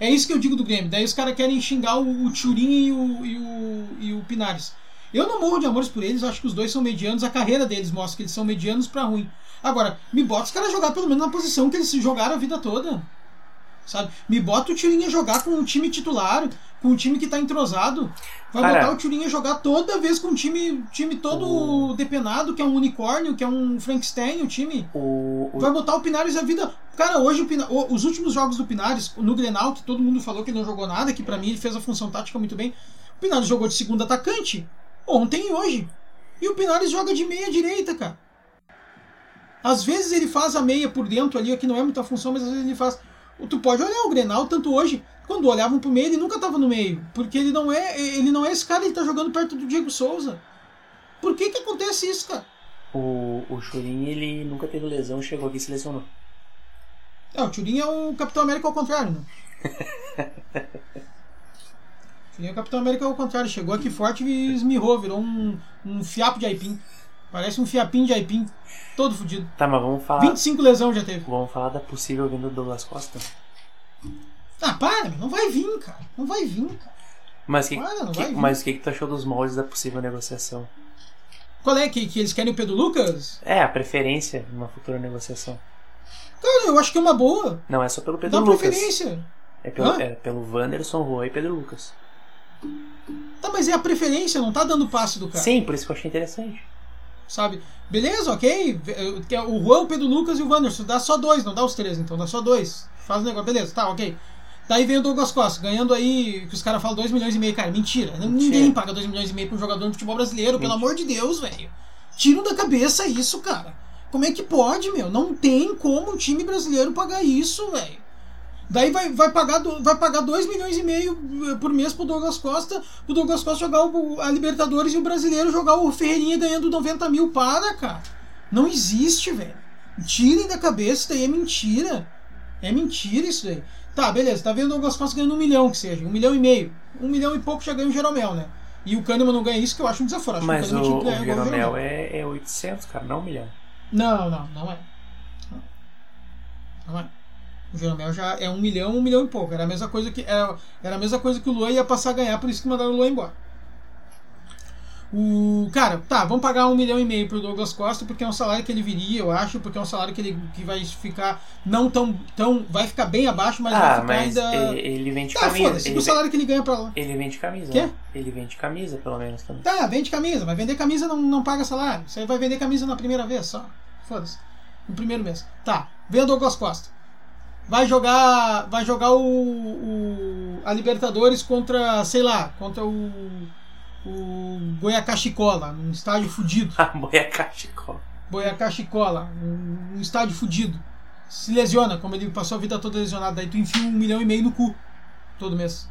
S1: É isso que eu digo do Grêmio. Daí os caras querem xingar o, o Turin e o, e, o, e o Pinares. Eu não morro de amores por eles, acho que os dois são medianos. A carreira deles mostra que eles são medianos pra ruim. Agora, me bota os caras jogar pelo menos na posição que eles se jogaram a vida toda. Sabe? Me bota o Turinha jogar com o time titular, com o time que tá entrosado. Vai
S2: Cara-
S1: botar o Turinha jogar toda vez com o time, time todo depenado, que é um unicórnio, que é um Frankenstein, o time.
S2: O, o-
S1: Vai botar o Pinares a vida. Cara, hoje o Pina- o- os últimos jogos do Pinares, no Grenal, que todo mundo falou que não jogou nada, que pra mim ele fez a função tática muito bem. O Pinares jogou de segundo atacante ontem e hoje. E o Pinares joga de meia direita, cara. Às vezes ele faz a meia por dentro ali, que não é muita função, mas às vezes ele faz. Tu pode olhar o Grenal, tanto hoje, quando olhavam pro meio, ele nunca tava no meio. Porque ele não é. Ele não é esse cara, ele tá jogando perto do Diego Souza. Por que que acontece isso, cara?
S2: o, o Churin, ele nunca teve lesão, chegou aqui e se lesionou.
S1: É, o Turin é o Capitão América ao contrário, né? é o Capitão América ao contrário. Chegou aqui forte e esmirrou, virou um, um fiapo de aipim. Parece um fiapinho de aipim. Todo fudido.
S2: Tá, mas vamos falar.
S1: 25 lesão já teve.
S2: Vamos falar da possível venda do Douglas Costa.
S1: Ah, para, não vai vir, cara. Não vai vir, cara.
S2: Mas, que,
S1: Para,
S2: que- mas o que, que tu achou dos moldes da possível negociação?
S1: Qual é? Que, que eles querem o Pedro Lucas?
S2: É, a preferência numa futura negociação.
S1: Cara, eu acho que é uma boa.
S2: Não é só pelo Pedro
S1: Dá
S2: Lucas.
S1: preferência.
S2: É pelo, é pelo Wanderson, Juan e Pedro Lucas.
S1: Tá, mas é a preferência, não tá dando passe do cara.
S2: Sim, por isso que eu achei interessante.
S1: Sabe? Beleza, ok. O Juan, o Pedro Lucas e o Wanderson. Dá só dois, não dá os três, então dá só dois. Faz o negócio. Beleza, tá, ok. Daí vem o Douglas Costa, ganhando aí, que os caras falam 2 milhões e meio. Cara, mentira. Ninguém paga 2 milhões e meio pra um jogador de futebol brasileiro, pelo
S2: Mentira.
S1: amor de Deus, velho. Tiram da cabeça isso, cara. Como é que pode, meu? Não tem como um time brasileiro pagar isso, velho. Daí vai, vai pagar do- vai pagar 2 milhões e meio eh, por mês pro Douglas Costa, pro Douglas Costa jogar o- a Libertadores e o brasileiro jogar o Ferreirinha ganhando 90 mil. Para, cara. Não existe, velho. Tirem da cabeça, isso daí é mentira. É mentira isso daí. Tá, beleza, tá vendo o Douglas Costa ganhando um milhão, que seja, um milhão e meio. Um milhão e pouco já ganha o Jeromel, né? E o Kahneman não ganha isso, que eu acho um desaforo. Acho
S2: Mas
S1: que
S2: o,
S1: o
S2: o
S1: igual
S2: Jeromel é, é 800, cara, não um milhão.
S1: Não, não, não é. Não, não é. O Jeromel já é um milhão, um milhão e pouco. Era a mesma coisa que, era, era a mesma coisa que o Luan ia passar a ganhar, por isso que mandaram o Luan embora. O cara, tá, vamos pagar um milhão e meio pro Douglas Costa porque é um salário que ele viria, eu acho, porque é um salário que ele que vai ficar não tão, tão vai ficar bem abaixo, mas vai
S2: Ah,
S1: ficar
S2: mas
S1: ainda.
S2: ele, vende
S1: Tá,
S2: camisa.
S1: foda-se,
S2: Ele,
S1: o salário que ele ganha pra lá.
S2: ele vende camisa.
S1: Quê?
S2: né? Ele vende camisa, pelo menos também.
S1: Tá, vende camisa, mas vender camisa não, não paga salário. Você vai vender camisa na primeira vez só. Foda-se. No primeiro mês. Tá, vem o Douglas Costa. Vai jogar. Vai jogar o, o- a Libertadores contra, sei lá, contra o. O Goiacachicola, num estádio fudido.
S2: A boia cachecol.
S1: Goiacachicola, um, um estádio fudido. Se lesiona, como ele passou a vida toda lesionado. Daí tu enfia um milhão e meio no cu todo mês.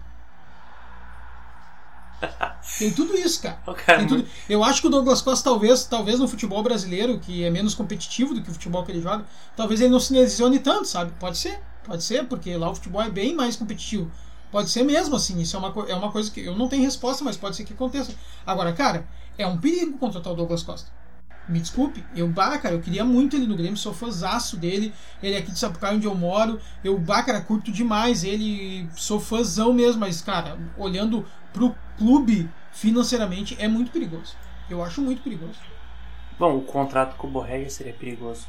S1: Tem tudo isso, cara.
S2: O cara
S1: Tem tudo. Eu acho que o Douglas Costa, talvez, talvez no futebol brasileiro, que é menos competitivo do que o futebol que ele joga, talvez ele não se lesione tanto, sabe? Pode ser, pode ser, porque lá o futebol é bem mais competitivo. Pode ser mesmo, assim, isso é uma, é uma coisa que eu não tenho resposta, mas pode ser que aconteça. Agora, cara, é um perigo contratar o Douglas Costa. Me desculpe, eu, bah, cara, eu queria muito ele no Grêmio, sou fãzaço dele. Ele é aqui de Sapucaí, onde eu moro. Eu, bah, cara, curto demais ele, sou fãzão mesmo, mas, cara, olhando pro clube financeiramente, é muito perigoso. Eu acho muito perigoso.
S2: Bom, o contrato com o Borré seria perigoso.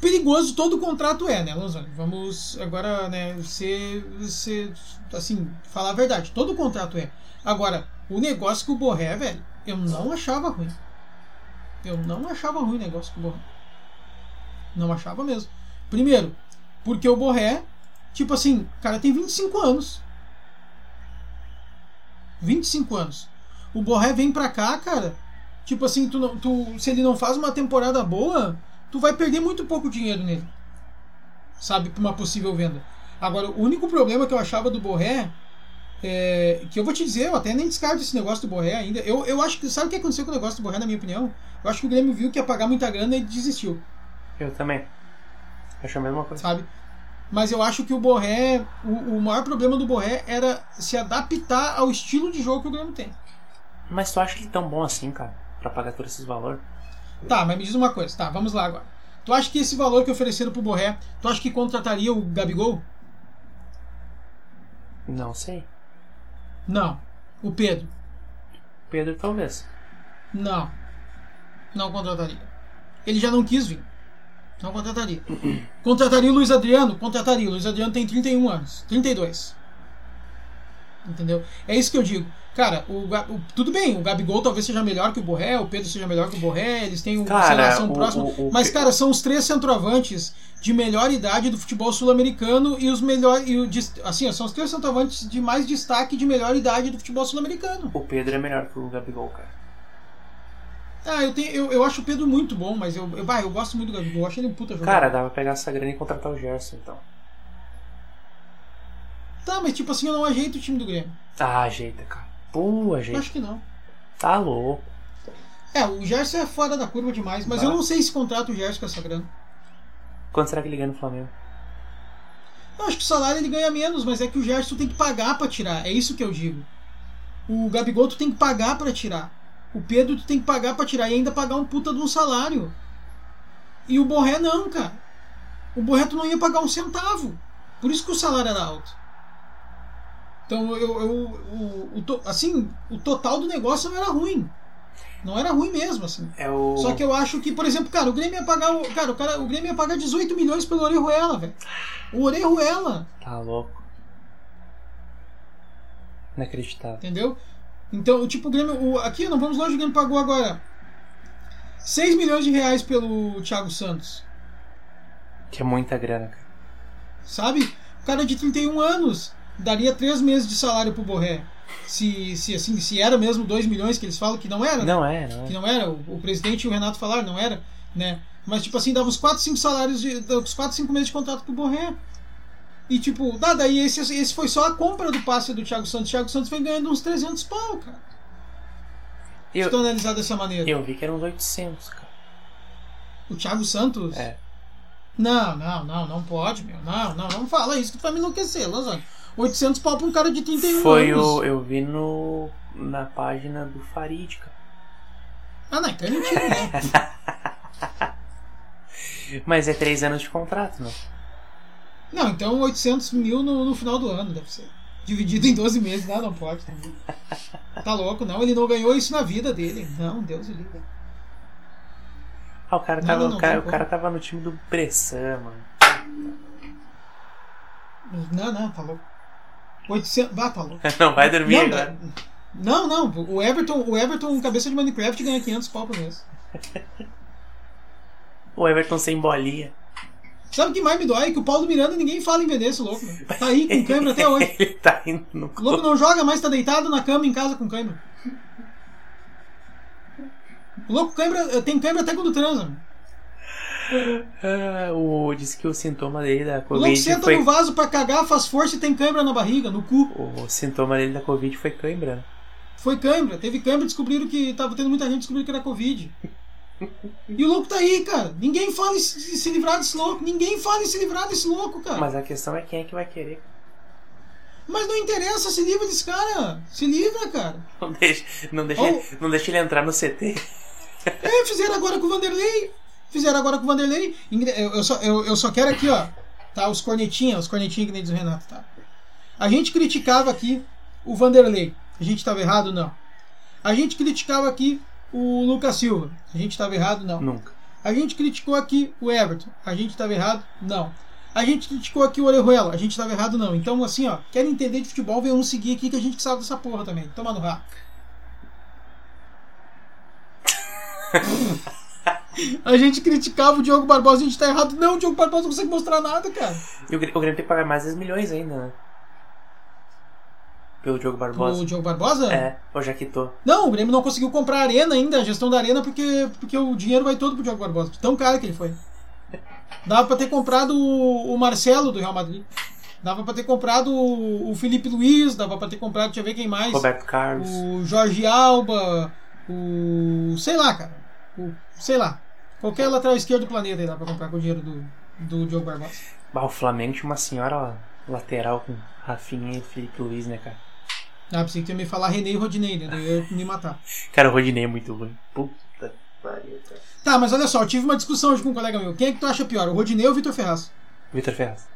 S1: Perigoso todo contrato é, né, Lanzoni? Vamos agora, né, ser, ser, assim, falar a verdade. Todo contrato é. Agora, o negócio com o Borré, velho, eu não achava ruim. Eu não achava ruim o negócio com o Borré. Não achava mesmo. Primeiro, porque o Borré, tipo assim, o cara tem 25 anos. 25 anos. O Borré vem pra cá, cara. Tipo assim, tu, tu, se ele não faz uma temporada boa, tu vai perder muito pouco dinheiro nele. Sabe, pra uma possível venda. Agora, o único problema que eu achava do Borré é, que eu vou te dizer, eu até nem descarto esse negócio do Borré ainda. Eu, eu acho que. Sabe o que aconteceu com o negócio do Borré, na minha opinião? Eu acho que o Grêmio viu que ia pagar muita grana e desistiu,
S2: Eu também. Acho a mesma coisa.
S1: sabe? Mas eu acho que o Borré. O, o maior problema do Borré era se adaptar ao estilo de jogo que o Grêmio tem.
S2: Mas tu acha ele tão bom assim, cara? Pra pagar todos esses valores?
S1: Tá, mas me diz uma coisa, tá, vamos lá agora. Tu acha que esse valor que ofereceram pro Borré, tu acha que contrataria o Gabigol?
S2: Não sei.
S1: Não. O Pedro?
S2: Pedro talvez.
S1: Não. Não contrataria. Ele já não quis vir. Não contrataria. Contrataria o Luiz Adriano? Contrataria. O Luiz Adriano tem 31 anos. 32. Entendeu? É isso que eu digo. Cara, o, o- tudo bem, o Gabigol talvez seja melhor que o Borré, o Pedro seja melhor que o Borré, eles têm uma relação próxima. mas, cara, são os três centroavantes de melhor idade do futebol sul-americano e os melhores. E assim, são os três centroavantes de mais destaque de melhor idade do futebol sul-americano.
S2: O Pedro é melhor que o Gabigol, cara.
S1: Ah, eu, tenho, eu, eu acho o Pedro muito bom, mas eu, eu, bah, eu gosto muito do Gabigol, eu acho ele um puta jogador.
S2: Cara, dá pra pegar essa grana e contratar o Gerson, então.
S1: Tá, mas tipo assim, eu não ajeito o time do Grêmio.
S2: Ah, ajeita, cara. Pô, ajeita.
S1: acho que não.
S2: Tá louco.
S1: É, o Gerson é fora da curva demais, mas
S2: Bah.
S1: eu não sei se contrata o Gerson com essa grana.
S2: Quanto será que ele ganha no Flamengo?
S1: Eu acho que o salário ele ganha menos, mas é que o Gerson tu tem que pagar pra tirar. É isso que eu digo. O Gabigol tu tem que pagar pra tirar. O Pedro tu tem que pagar pra tirar e ainda pagar um puta de um salário. E o Borré não, cara. O Borré tu não ia pagar um centavo. Por isso que o salário era alto. Então eu, eu o, o assim, o total do negócio não era ruim. Não era ruim mesmo, assim.
S2: É o.
S1: Só que eu acho que, por exemplo, cara, o Grêmio ia pagar o. Cara, o, cara, o Grêmio ia pagar 18 milhões pelo Orejuela, velho. O Orejuela,
S2: Tá louco. Inacreditável.
S1: entendeu? Então, tipo, o Grêmio. O, aqui, não vamos longe, o Grêmio pagou agora 6 milhões de reais pelo Thiago Santos.
S2: Que é muita grana, cara.
S1: Sabe? O cara de 31 anos daria 3 meses de salário pro Borré. Se, se, assim, se era mesmo 2 milhões que eles falam que não era?
S2: Não é, não
S1: que
S2: é.
S1: não era, o, o presidente e o Renato falaram, não era, né? Mas tipo assim, dava uns 4, 5 salários, de, uns 4, 5 meses de contrato pro Borré. E tipo, dá, daí esse, esse foi só a compra do passe do Thiago Santos. O Thiago Santos vem ganhando uns 300 pau, cara.
S2: Eu,
S1: analisar dessa maneira.
S2: eu vi que eram uns 800, cara.
S1: O Thiago Santos?
S2: É.
S1: Não, não, não, não pode, meu. Não, não, não fala isso que tu vai me enlouquecer, Lozano. 800 pau pra um cara de 31
S2: Foi
S1: anos.
S2: o. Eu vi no. Na página do Farid, cara.
S1: Ah, não, então é mentira, né?
S2: Mas é três anos de contrato, né?
S1: Não, então 800 mil no, no final do ano deve ser. Dividido em 12 meses. Não, não pode. Tá, tá louco, não. Ele não ganhou isso na vida dele. Não, Deus o livre.
S2: Ah, o cara
S1: Não,
S2: tava,
S1: não, não,
S2: o cara,
S1: não,
S2: o cara tava no time do Bressan, mano.
S1: Não, não, tá louco. 800. Bah, tá louco.
S2: Não vai dormir
S1: Não,
S2: agora.
S1: não, não. O Everton, o Everton, cabeça de Minecraft, ganha 500 pau por mês.
S2: O Everton sem bolinha.
S1: Sabe o que mais me dói? Que o Paulo Miranda ninguém fala em vender esse louco. Né? Tá aí com câmera até hoje.
S2: Ele tá indo no
S1: O louco não joga mais, tá deitado na cama em casa com câmera. O louco câmera, tem câmera até quando transa.
S2: Ah, o, disse que o sintoma dele da
S1: O louco
S2: Covid
S1: senta
S2: foi.
S1: no vaso pra cagar, faz força e tem câmera na barriga, no cu.
S2: O sintoma dele da Covid foi cãibra. né?
S1: Foi câmera. Teve câmera, descobriram que tava tendo muita gente descobrindo que era Covid. E o louco tá aí, cara. Ninguém fala em se livrar desse louco. Ninguém fala em se livrar desse louco, cara.
S2: Mas a questão é quem é que vai querer.
S1: Mas não interessa, se livra desse cara. Se livra, cara.
S2: Não deixa, não deixa,
S1: Oh.
S2: não deixa ele entrar no CT.
S1: É, fizeram agora com o Vanderlei. Fizeram agora com o Vanderlei. Eu, eu só, eu, eu só quero aqui, ó. Tá, os cornetinhas, os cornetinhas que nem diz o Renato, tá? A gente criticava aqui o Vanderlei. A gente tava errado? Não. A gente criticava aqui o Lucas Silva. A gente tava errado? Não.
S2: Nunca.
S1: A gente criticou aqui o Everton. A gente estava errado? Não. A gente criticou aqui o Orejuela. A gente estava errado? Não. Então, assim, ó, querem entender de futebol, venham nos seguir aqui que a gente sabe dessa porra também. Toma no rabo. a gente criticava o Diogo Barbosa, a gente tá errado. Não, o Diogo Barbosa não consegue mostrar nada, cara.
S2: E o, Grê- o Grêmio tem que pagar mais 10 milhões ainda, né? Pelo Diogo Barbosa.
S1: O Diogo Barbosa?
S2: É, ou já quitou.
S1: Não, o Grêmio não conseguiu comprar a arena ainda, a gestão da arena, porque, porque o dinheiro vai todo pro Diogo Barbosa. Tão caro que ele foi. Dava pra ter comprado o, o Marcelo do Real Madrid. Dava pra ter comprado o, o Felipe Luiz, dava pra ter comprado, deixa eu ver quem mais.
S2: Roberto Carlos.
S1: O Jorge Alba, o. sei lá, cara. O, sei lá. Qualquer lateral esquerdo do planeta aí dá pra comprar com o dinheiro do, do Diogo Barbosa.
S2: Bah, o Flamengo tinha uma senhora ó, lateral com Rafinha e Felipe Luiz, né, cara?
S1: Ah, pensei que ia me falar René e Rodinei, né? Daí eu ia me matar.
S2: Cara, o Rodinei é muito ruim. Puta pariu, cara.
S1: Tá, mas olha só, eu tive uma discussão hoje com um colega meu. Quem é que tu acha pior, o Rodinei ou o Vitor Ferraz?
S2: Vitor Ferraz.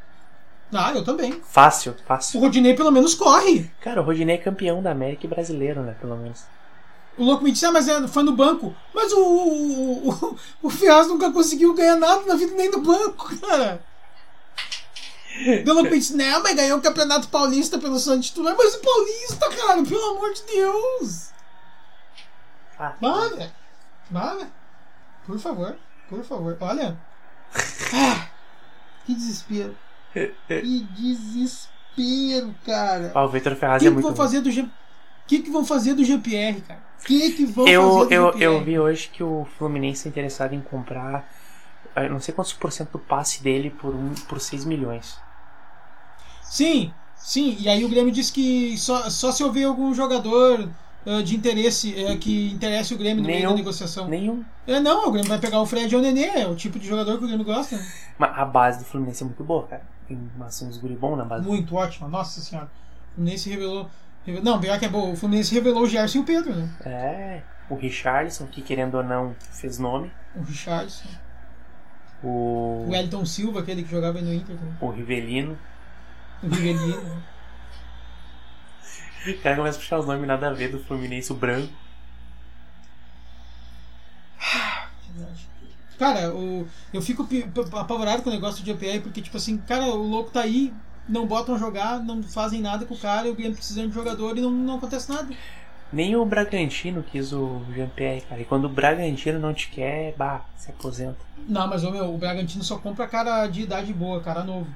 S1: Ah, eu também.
S2: Fácil,
S1: O
S2: fácil.
S1: Rodinei pelo menos corre.
S2: Cara, o Rodinei é campeão da América e brasileiro, né, pelo menos.
S1: O louco me disse, ah, mas é, foi no banco. Mas o, o, o, o Ferraz nunca conseguiu ganhar nada na vida nem no banco, cara. O louco me disse, não, mas ganhou o Campeonato Paulista pelo Santos titular. Mas o Paulista, cara, pelo amor de Deus.
S2: Ah,
S1: velho. Por favor, por favor. Olha. Ah, que desespero. Que desespero, cara.
S2: ah, o Vitor Ferraz
S1: que,
S2: é
S1: que
S2: muito
S1: vão
S2: ruim.
S1: fazer do G... que, que vão fazer do GPR, cara? O que, que vão
S2: Eu,
S1: fazer do
S2: eu,
S1: GPR?
S2: eu vi hoje que o Fluminense é interessado em comprar eu não sei quantos por cento do passe dele por, um, por 6 milhões.
S1: Sim, sim. E aí o Grêmio disse que só, só se houver algum jogador ah, de interesse eh, que interesse o Grêmio no meio da
S2: Nenhum.
S1: negociação.
S2: Nenhum.
S1: É, não, o Grêmio vai pegar o Fred ou o Nenê, é o tipo de jogador que o Grêmio gosta.
S2: Mas a base do Fluminense é muito boa, cara. Tem assim, uns guri bons na base.
S1: Muito ótima, nossa senhora. O Fluminense revelou. Não, pior que é bom. O Fluminense revelou o Gerson e o Pedro, né?
S2: É, o Richarlison, que querendo ou não fez nome.
S1: O Richardson.
S2: O,
S1: O Elton Silva, aquele que jogava aí no Inter também.
S2: o Rivelino.
S1: O Rivelino. né?
S2: O cara começa a puxar os nomes nada a ver do Fluminense, o branco.
S1: Cara, o, eu fico apavorado com o negócio de GPR, porque, tipo assim, cara, o louco tá aí, não botam jogar, não fazem nada com o cara, e o Grêmio precisando de jogador e não, não acontece nada.
S2: Nem o Bragantino quis o Jean-Pierre, cara. E quando o Bragantino não te quer, bah, se aposenta.
S1: Não, mas ô, meu, o Bragantino só compra cara de idade boa, cara novo.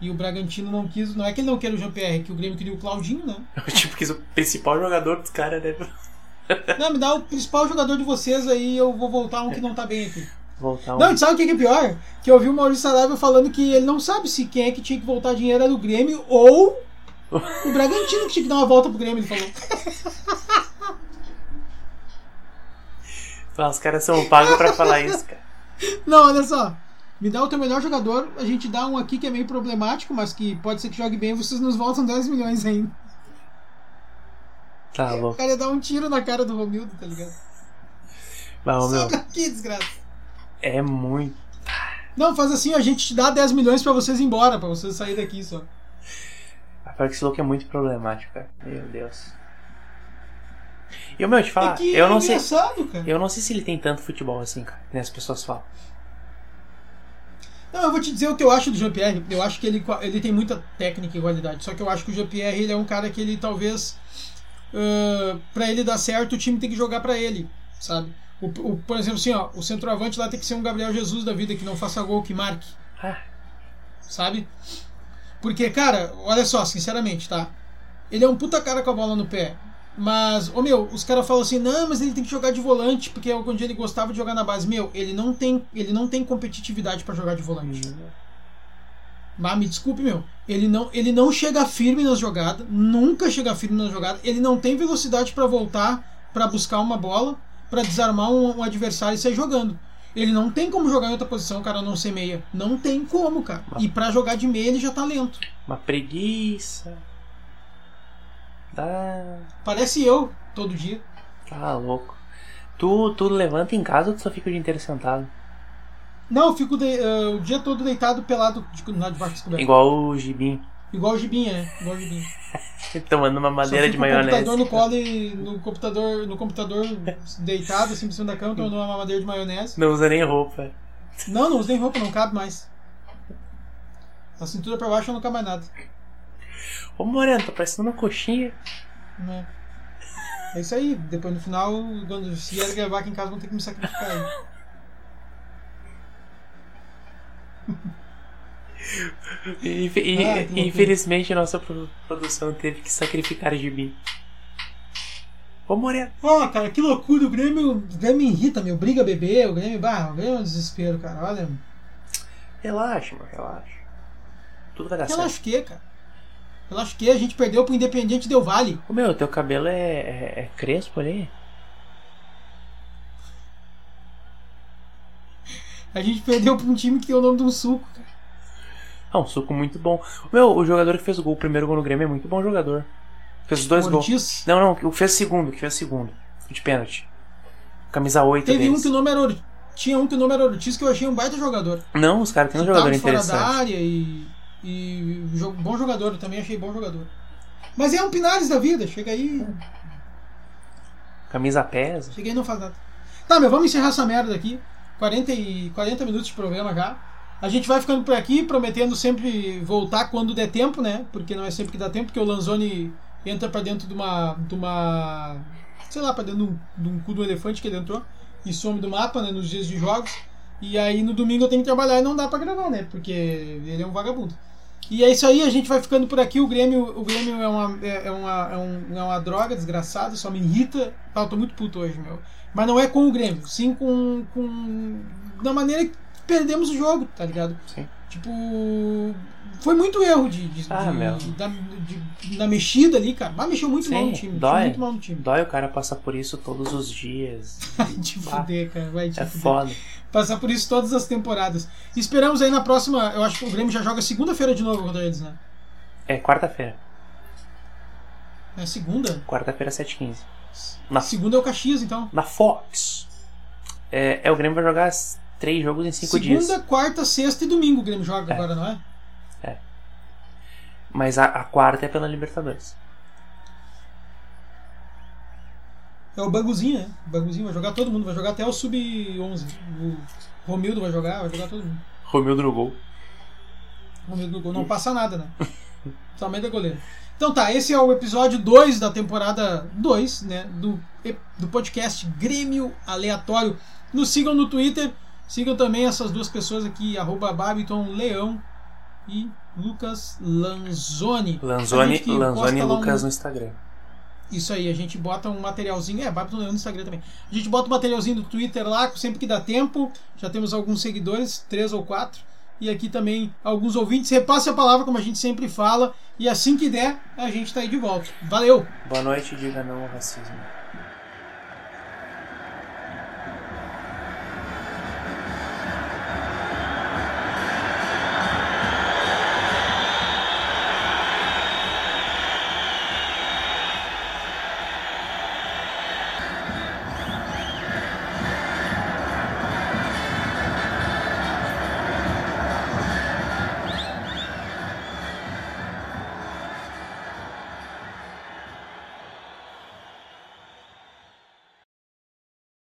S1: E o Bragantino não quis, não é que ele não quer o Jean-Pierre, é que o Grêmio queria o Claudinho, né?
S2: tipo, quis o principal jogador dos caras, né?
S1: Não, me dá o principal jogador de vocês aí, eu vou voltar um que não tá bem aqui.
S2: Voltar um.
S1: Não, sabe o que que é pior? Que eu ouvi o Maurício Saraiva falando que ele não sabe se quem é que tinha que voltar dinheiro era o Grêmio ou o Bragantino que tinha que dar uma volta pro Grêmio, ele falou.
S2: Os caras são pagos pra falar isso, cara.
S1: Não, olha só. Me dá o teu melhor jogador, a gente dá um aqui que é meio problemático, mas que pode ser que jogue bem, vocês nos voltam 10 milhões ainda.
S2: Tá
S1: O
S2: louco.
S1: cara ia dar um tiro na cara do Romildo, tá ligado?
S2: Ô, meu,
S1: aqui, desgraça.
S2: É muito.
S1: Não, faz assim, a gente te dá 10 milhões pra vocês ir embora, pra vocês saírem daqui só.
S2: A pior que esse louco é muito problemático, cara. Meu Deus. E o meu, te falar,
S1: é que
S2: eu
S1: é
S2: não sei.
S1: engraçado, cara.
S2: Eu não sei se ele tem tanto futebol assim, cara. Que nem as pessoas falam.
S1: Não, eu vou te dizer o que eu acho do Jean-Pierre. Eu acho que ele, ele tem muita técnica e qualidade. Só que eu acho que o Jean-Pierre ele é um cara que ele talvez. Uh, para ele dar certo, o time tem que jogar pra ele, sabe? O, o- por exemplo, assim, ó, o centroavante lá tem que ser um Gabriel Jesus da vida que não faça gol, que marque,
S2: Ah,
S1: sabe? Porque, cara, olha só, sinceramente, tá? Ele é um puta cara com a bola no pé. Mas, ô meu, os caras falam assim, não, mas ele tem que jogar de volante, porque é onde ele gostava de jogar na base. Meu, ele não tem, ele não tem competitividade pra jogar de volante. Mas me desculpe, meu. Ele não, ele não chega firme nas jogadas, nunca chega firme nas jogadas. Ele não tem velocidade pra voltar, pra buscar uma bola, pra desarmar um, um adversário e sair jogando. Ele não tem como jogar em outra posição, cara, não ser meia. Não tem como, cara. E pra jogar de meia ele já tá lento.
S2: uma preguiça. Dá.
S1: Parece eu, todo dia.
S2: Tá louco. Tu, tu levanta em casa ou tu só fica o dia inteiro sentado?
S1: Não, eu fico de- eh, o dia todo deitado pelado de, lá debaixo das cobertas.
S2: Igual o Gibim.
S1: Igual o Gibinha, né? Igual o Gibinha.
S2: Tomando uma madeira de maionese.
S1: computador no colo e no computador, no computador deitado assim por cima da cama, tomando uma mamadeira de maionese.
S2: Não usa nem roupa.
S1: Não, não uso nem roupa, não cabe mais. Da cintura pra baixo não cabe mais nada.
S2: Ô Moreno, tá parecendo uma coxinha.
S1: né? É isso aí. Depois no final, quando se vier gravar aqui em casa, vão ter que me sacrificar aí. Ah,
S2: infelizmente nossa pro- produção teve que sacrificar o Gibim. Ô Moreno.
S1: Ó, cara, que loucura. O Grêmio, o Grêmio me irrita, meu. Briga bebê, o Grêmio. Bah, o Grêmio é um desespero, cara. Olha.
S2: Relaxa, mano, relaxa. Tudo vai dar certo.
S1: Relaxa o quê, cara? Relaxa o quê? A gente perdeu pro Independiente Del Vale.
S2: Ô meu, teu cabelo é, é, é crespo ali?
S1: A gente perdeu pra um time que tem o nome de um suco, cara.
S2: Ah, um suco muito bom. Meu, o jogador que fez o gol, o primeiro gol no Grêmio é muito bom jogador. Fez os dois gols.
S1: Ortiz.
S2: Não, não, o que fez o segundo, que fez o segundo. De pênalti. Camisa 8
S1: Teve
S2: deles.
S1: um que o nome era Or- Tinha um que o nome era Ortiz que eu achei um baita jogador.
S2: Não, os caras têm um jogador
S1: de fora da
S2: interessante.
S1: área e. E bom jogador, eu também achei bom jogador. Mas é um Pinares da vida, chega aí.
S2: Camisa pesa.
S1: Chega aí e não faz nada. Tá, meu, vamos encerrar essa merda aqui. 40, e, 40 minutos de programa já. A gente vai ficando por aqui, prometendo sempre voltar quando der tempo, né? Porque não é sempre que dá tempo, porque o Lanzoni entra pra dentro de uma. de uma. sei lá, pra dentro de um, de um cu do elefante que ele entrou e some do mapa, né? Nos dias de jogos. E aí no domingo eu tenho que trabalhar e não dá pra gravar, né? Porque ele é um vagabundo. E é isso aí, a gente vai ficando por aqui. O Grêmio, o Grêmio é, uma, é, é uma, é, um- é uma droga desgraçada, só me irrita. Ah, eu tô muito puto hoje, meu. Mas não é com o Grêmio, sim com. com da maneira que perdemos o jogo, tá ligado?
S2: Sim.
S1: Tipo. Foi muito erro de, de,
S2: Ah,
S1: de-
S2: meu.
S1: da, de- na mexida ali, cara. Mas mexeu muito
S2: Sim,
S1: mal no time.
S2: Dói.
S1: muito mal no time.
S2: Dói o cara passar por isso todos os dias.
S1: Vai te fuder, cara. Vai te
S2: É
S1: fuder.
S2: foda.
S1: Passar por isso todas as temporadas. Esperamos aí na próxima. Eu acho que o Grêmio já joga segunda-feira de novo contra eles, né?
S2: É quarta-feira.
S1: É segunda?
S2: Quarta-feira, 7h15. Na,
S1: Segunda é o Caxias, então.
S2: na Fox. É, é, o Grêmio vai jogar três jogos em cinco
S1: Segunda,
S2: dias.
S1: quarta, sexta e domingo o Grêmio joga
S2: É.
S1: agora, não é?
S2: Mas a, a quarta é pela Libertadores.
S1: É o Banguzinho, né? O Banguzinho vai jogar todo mundo, vai jogar até o Sub-11. O Romildo vai jogar, vai jogar todo mundo.
S2: Romildo no gol.
S1: Romildo no gol. Não passa nada, né? Somente da goleira. Então tá, esse é o episódio 2 da temporada 2, né? Do, do podcast Grêmio Aleatório. Nos sigam no Twitter. Sigam também essas duas pessoas aqui, arroba Babiton Leão e Lucas Lanzoni.
S2: Lanzoni, Lanzoni e Lucas
S1: um-
S2: no Instagram.
S1: Isso aí, a gente bota um materialzinho. É, Babiton Leão no Instagram também. A gente bota um materialzinho do Twitter lá, sempre que dá tempo. Já temos alguns seguidores, três ou quatro. E aqui também alguns ouvintes. Repasse a palavra, como a gente sempre fala. E assim que der, a gente tá aí de volta. Valeu!
S2: Boa noite, diga não ao racismo.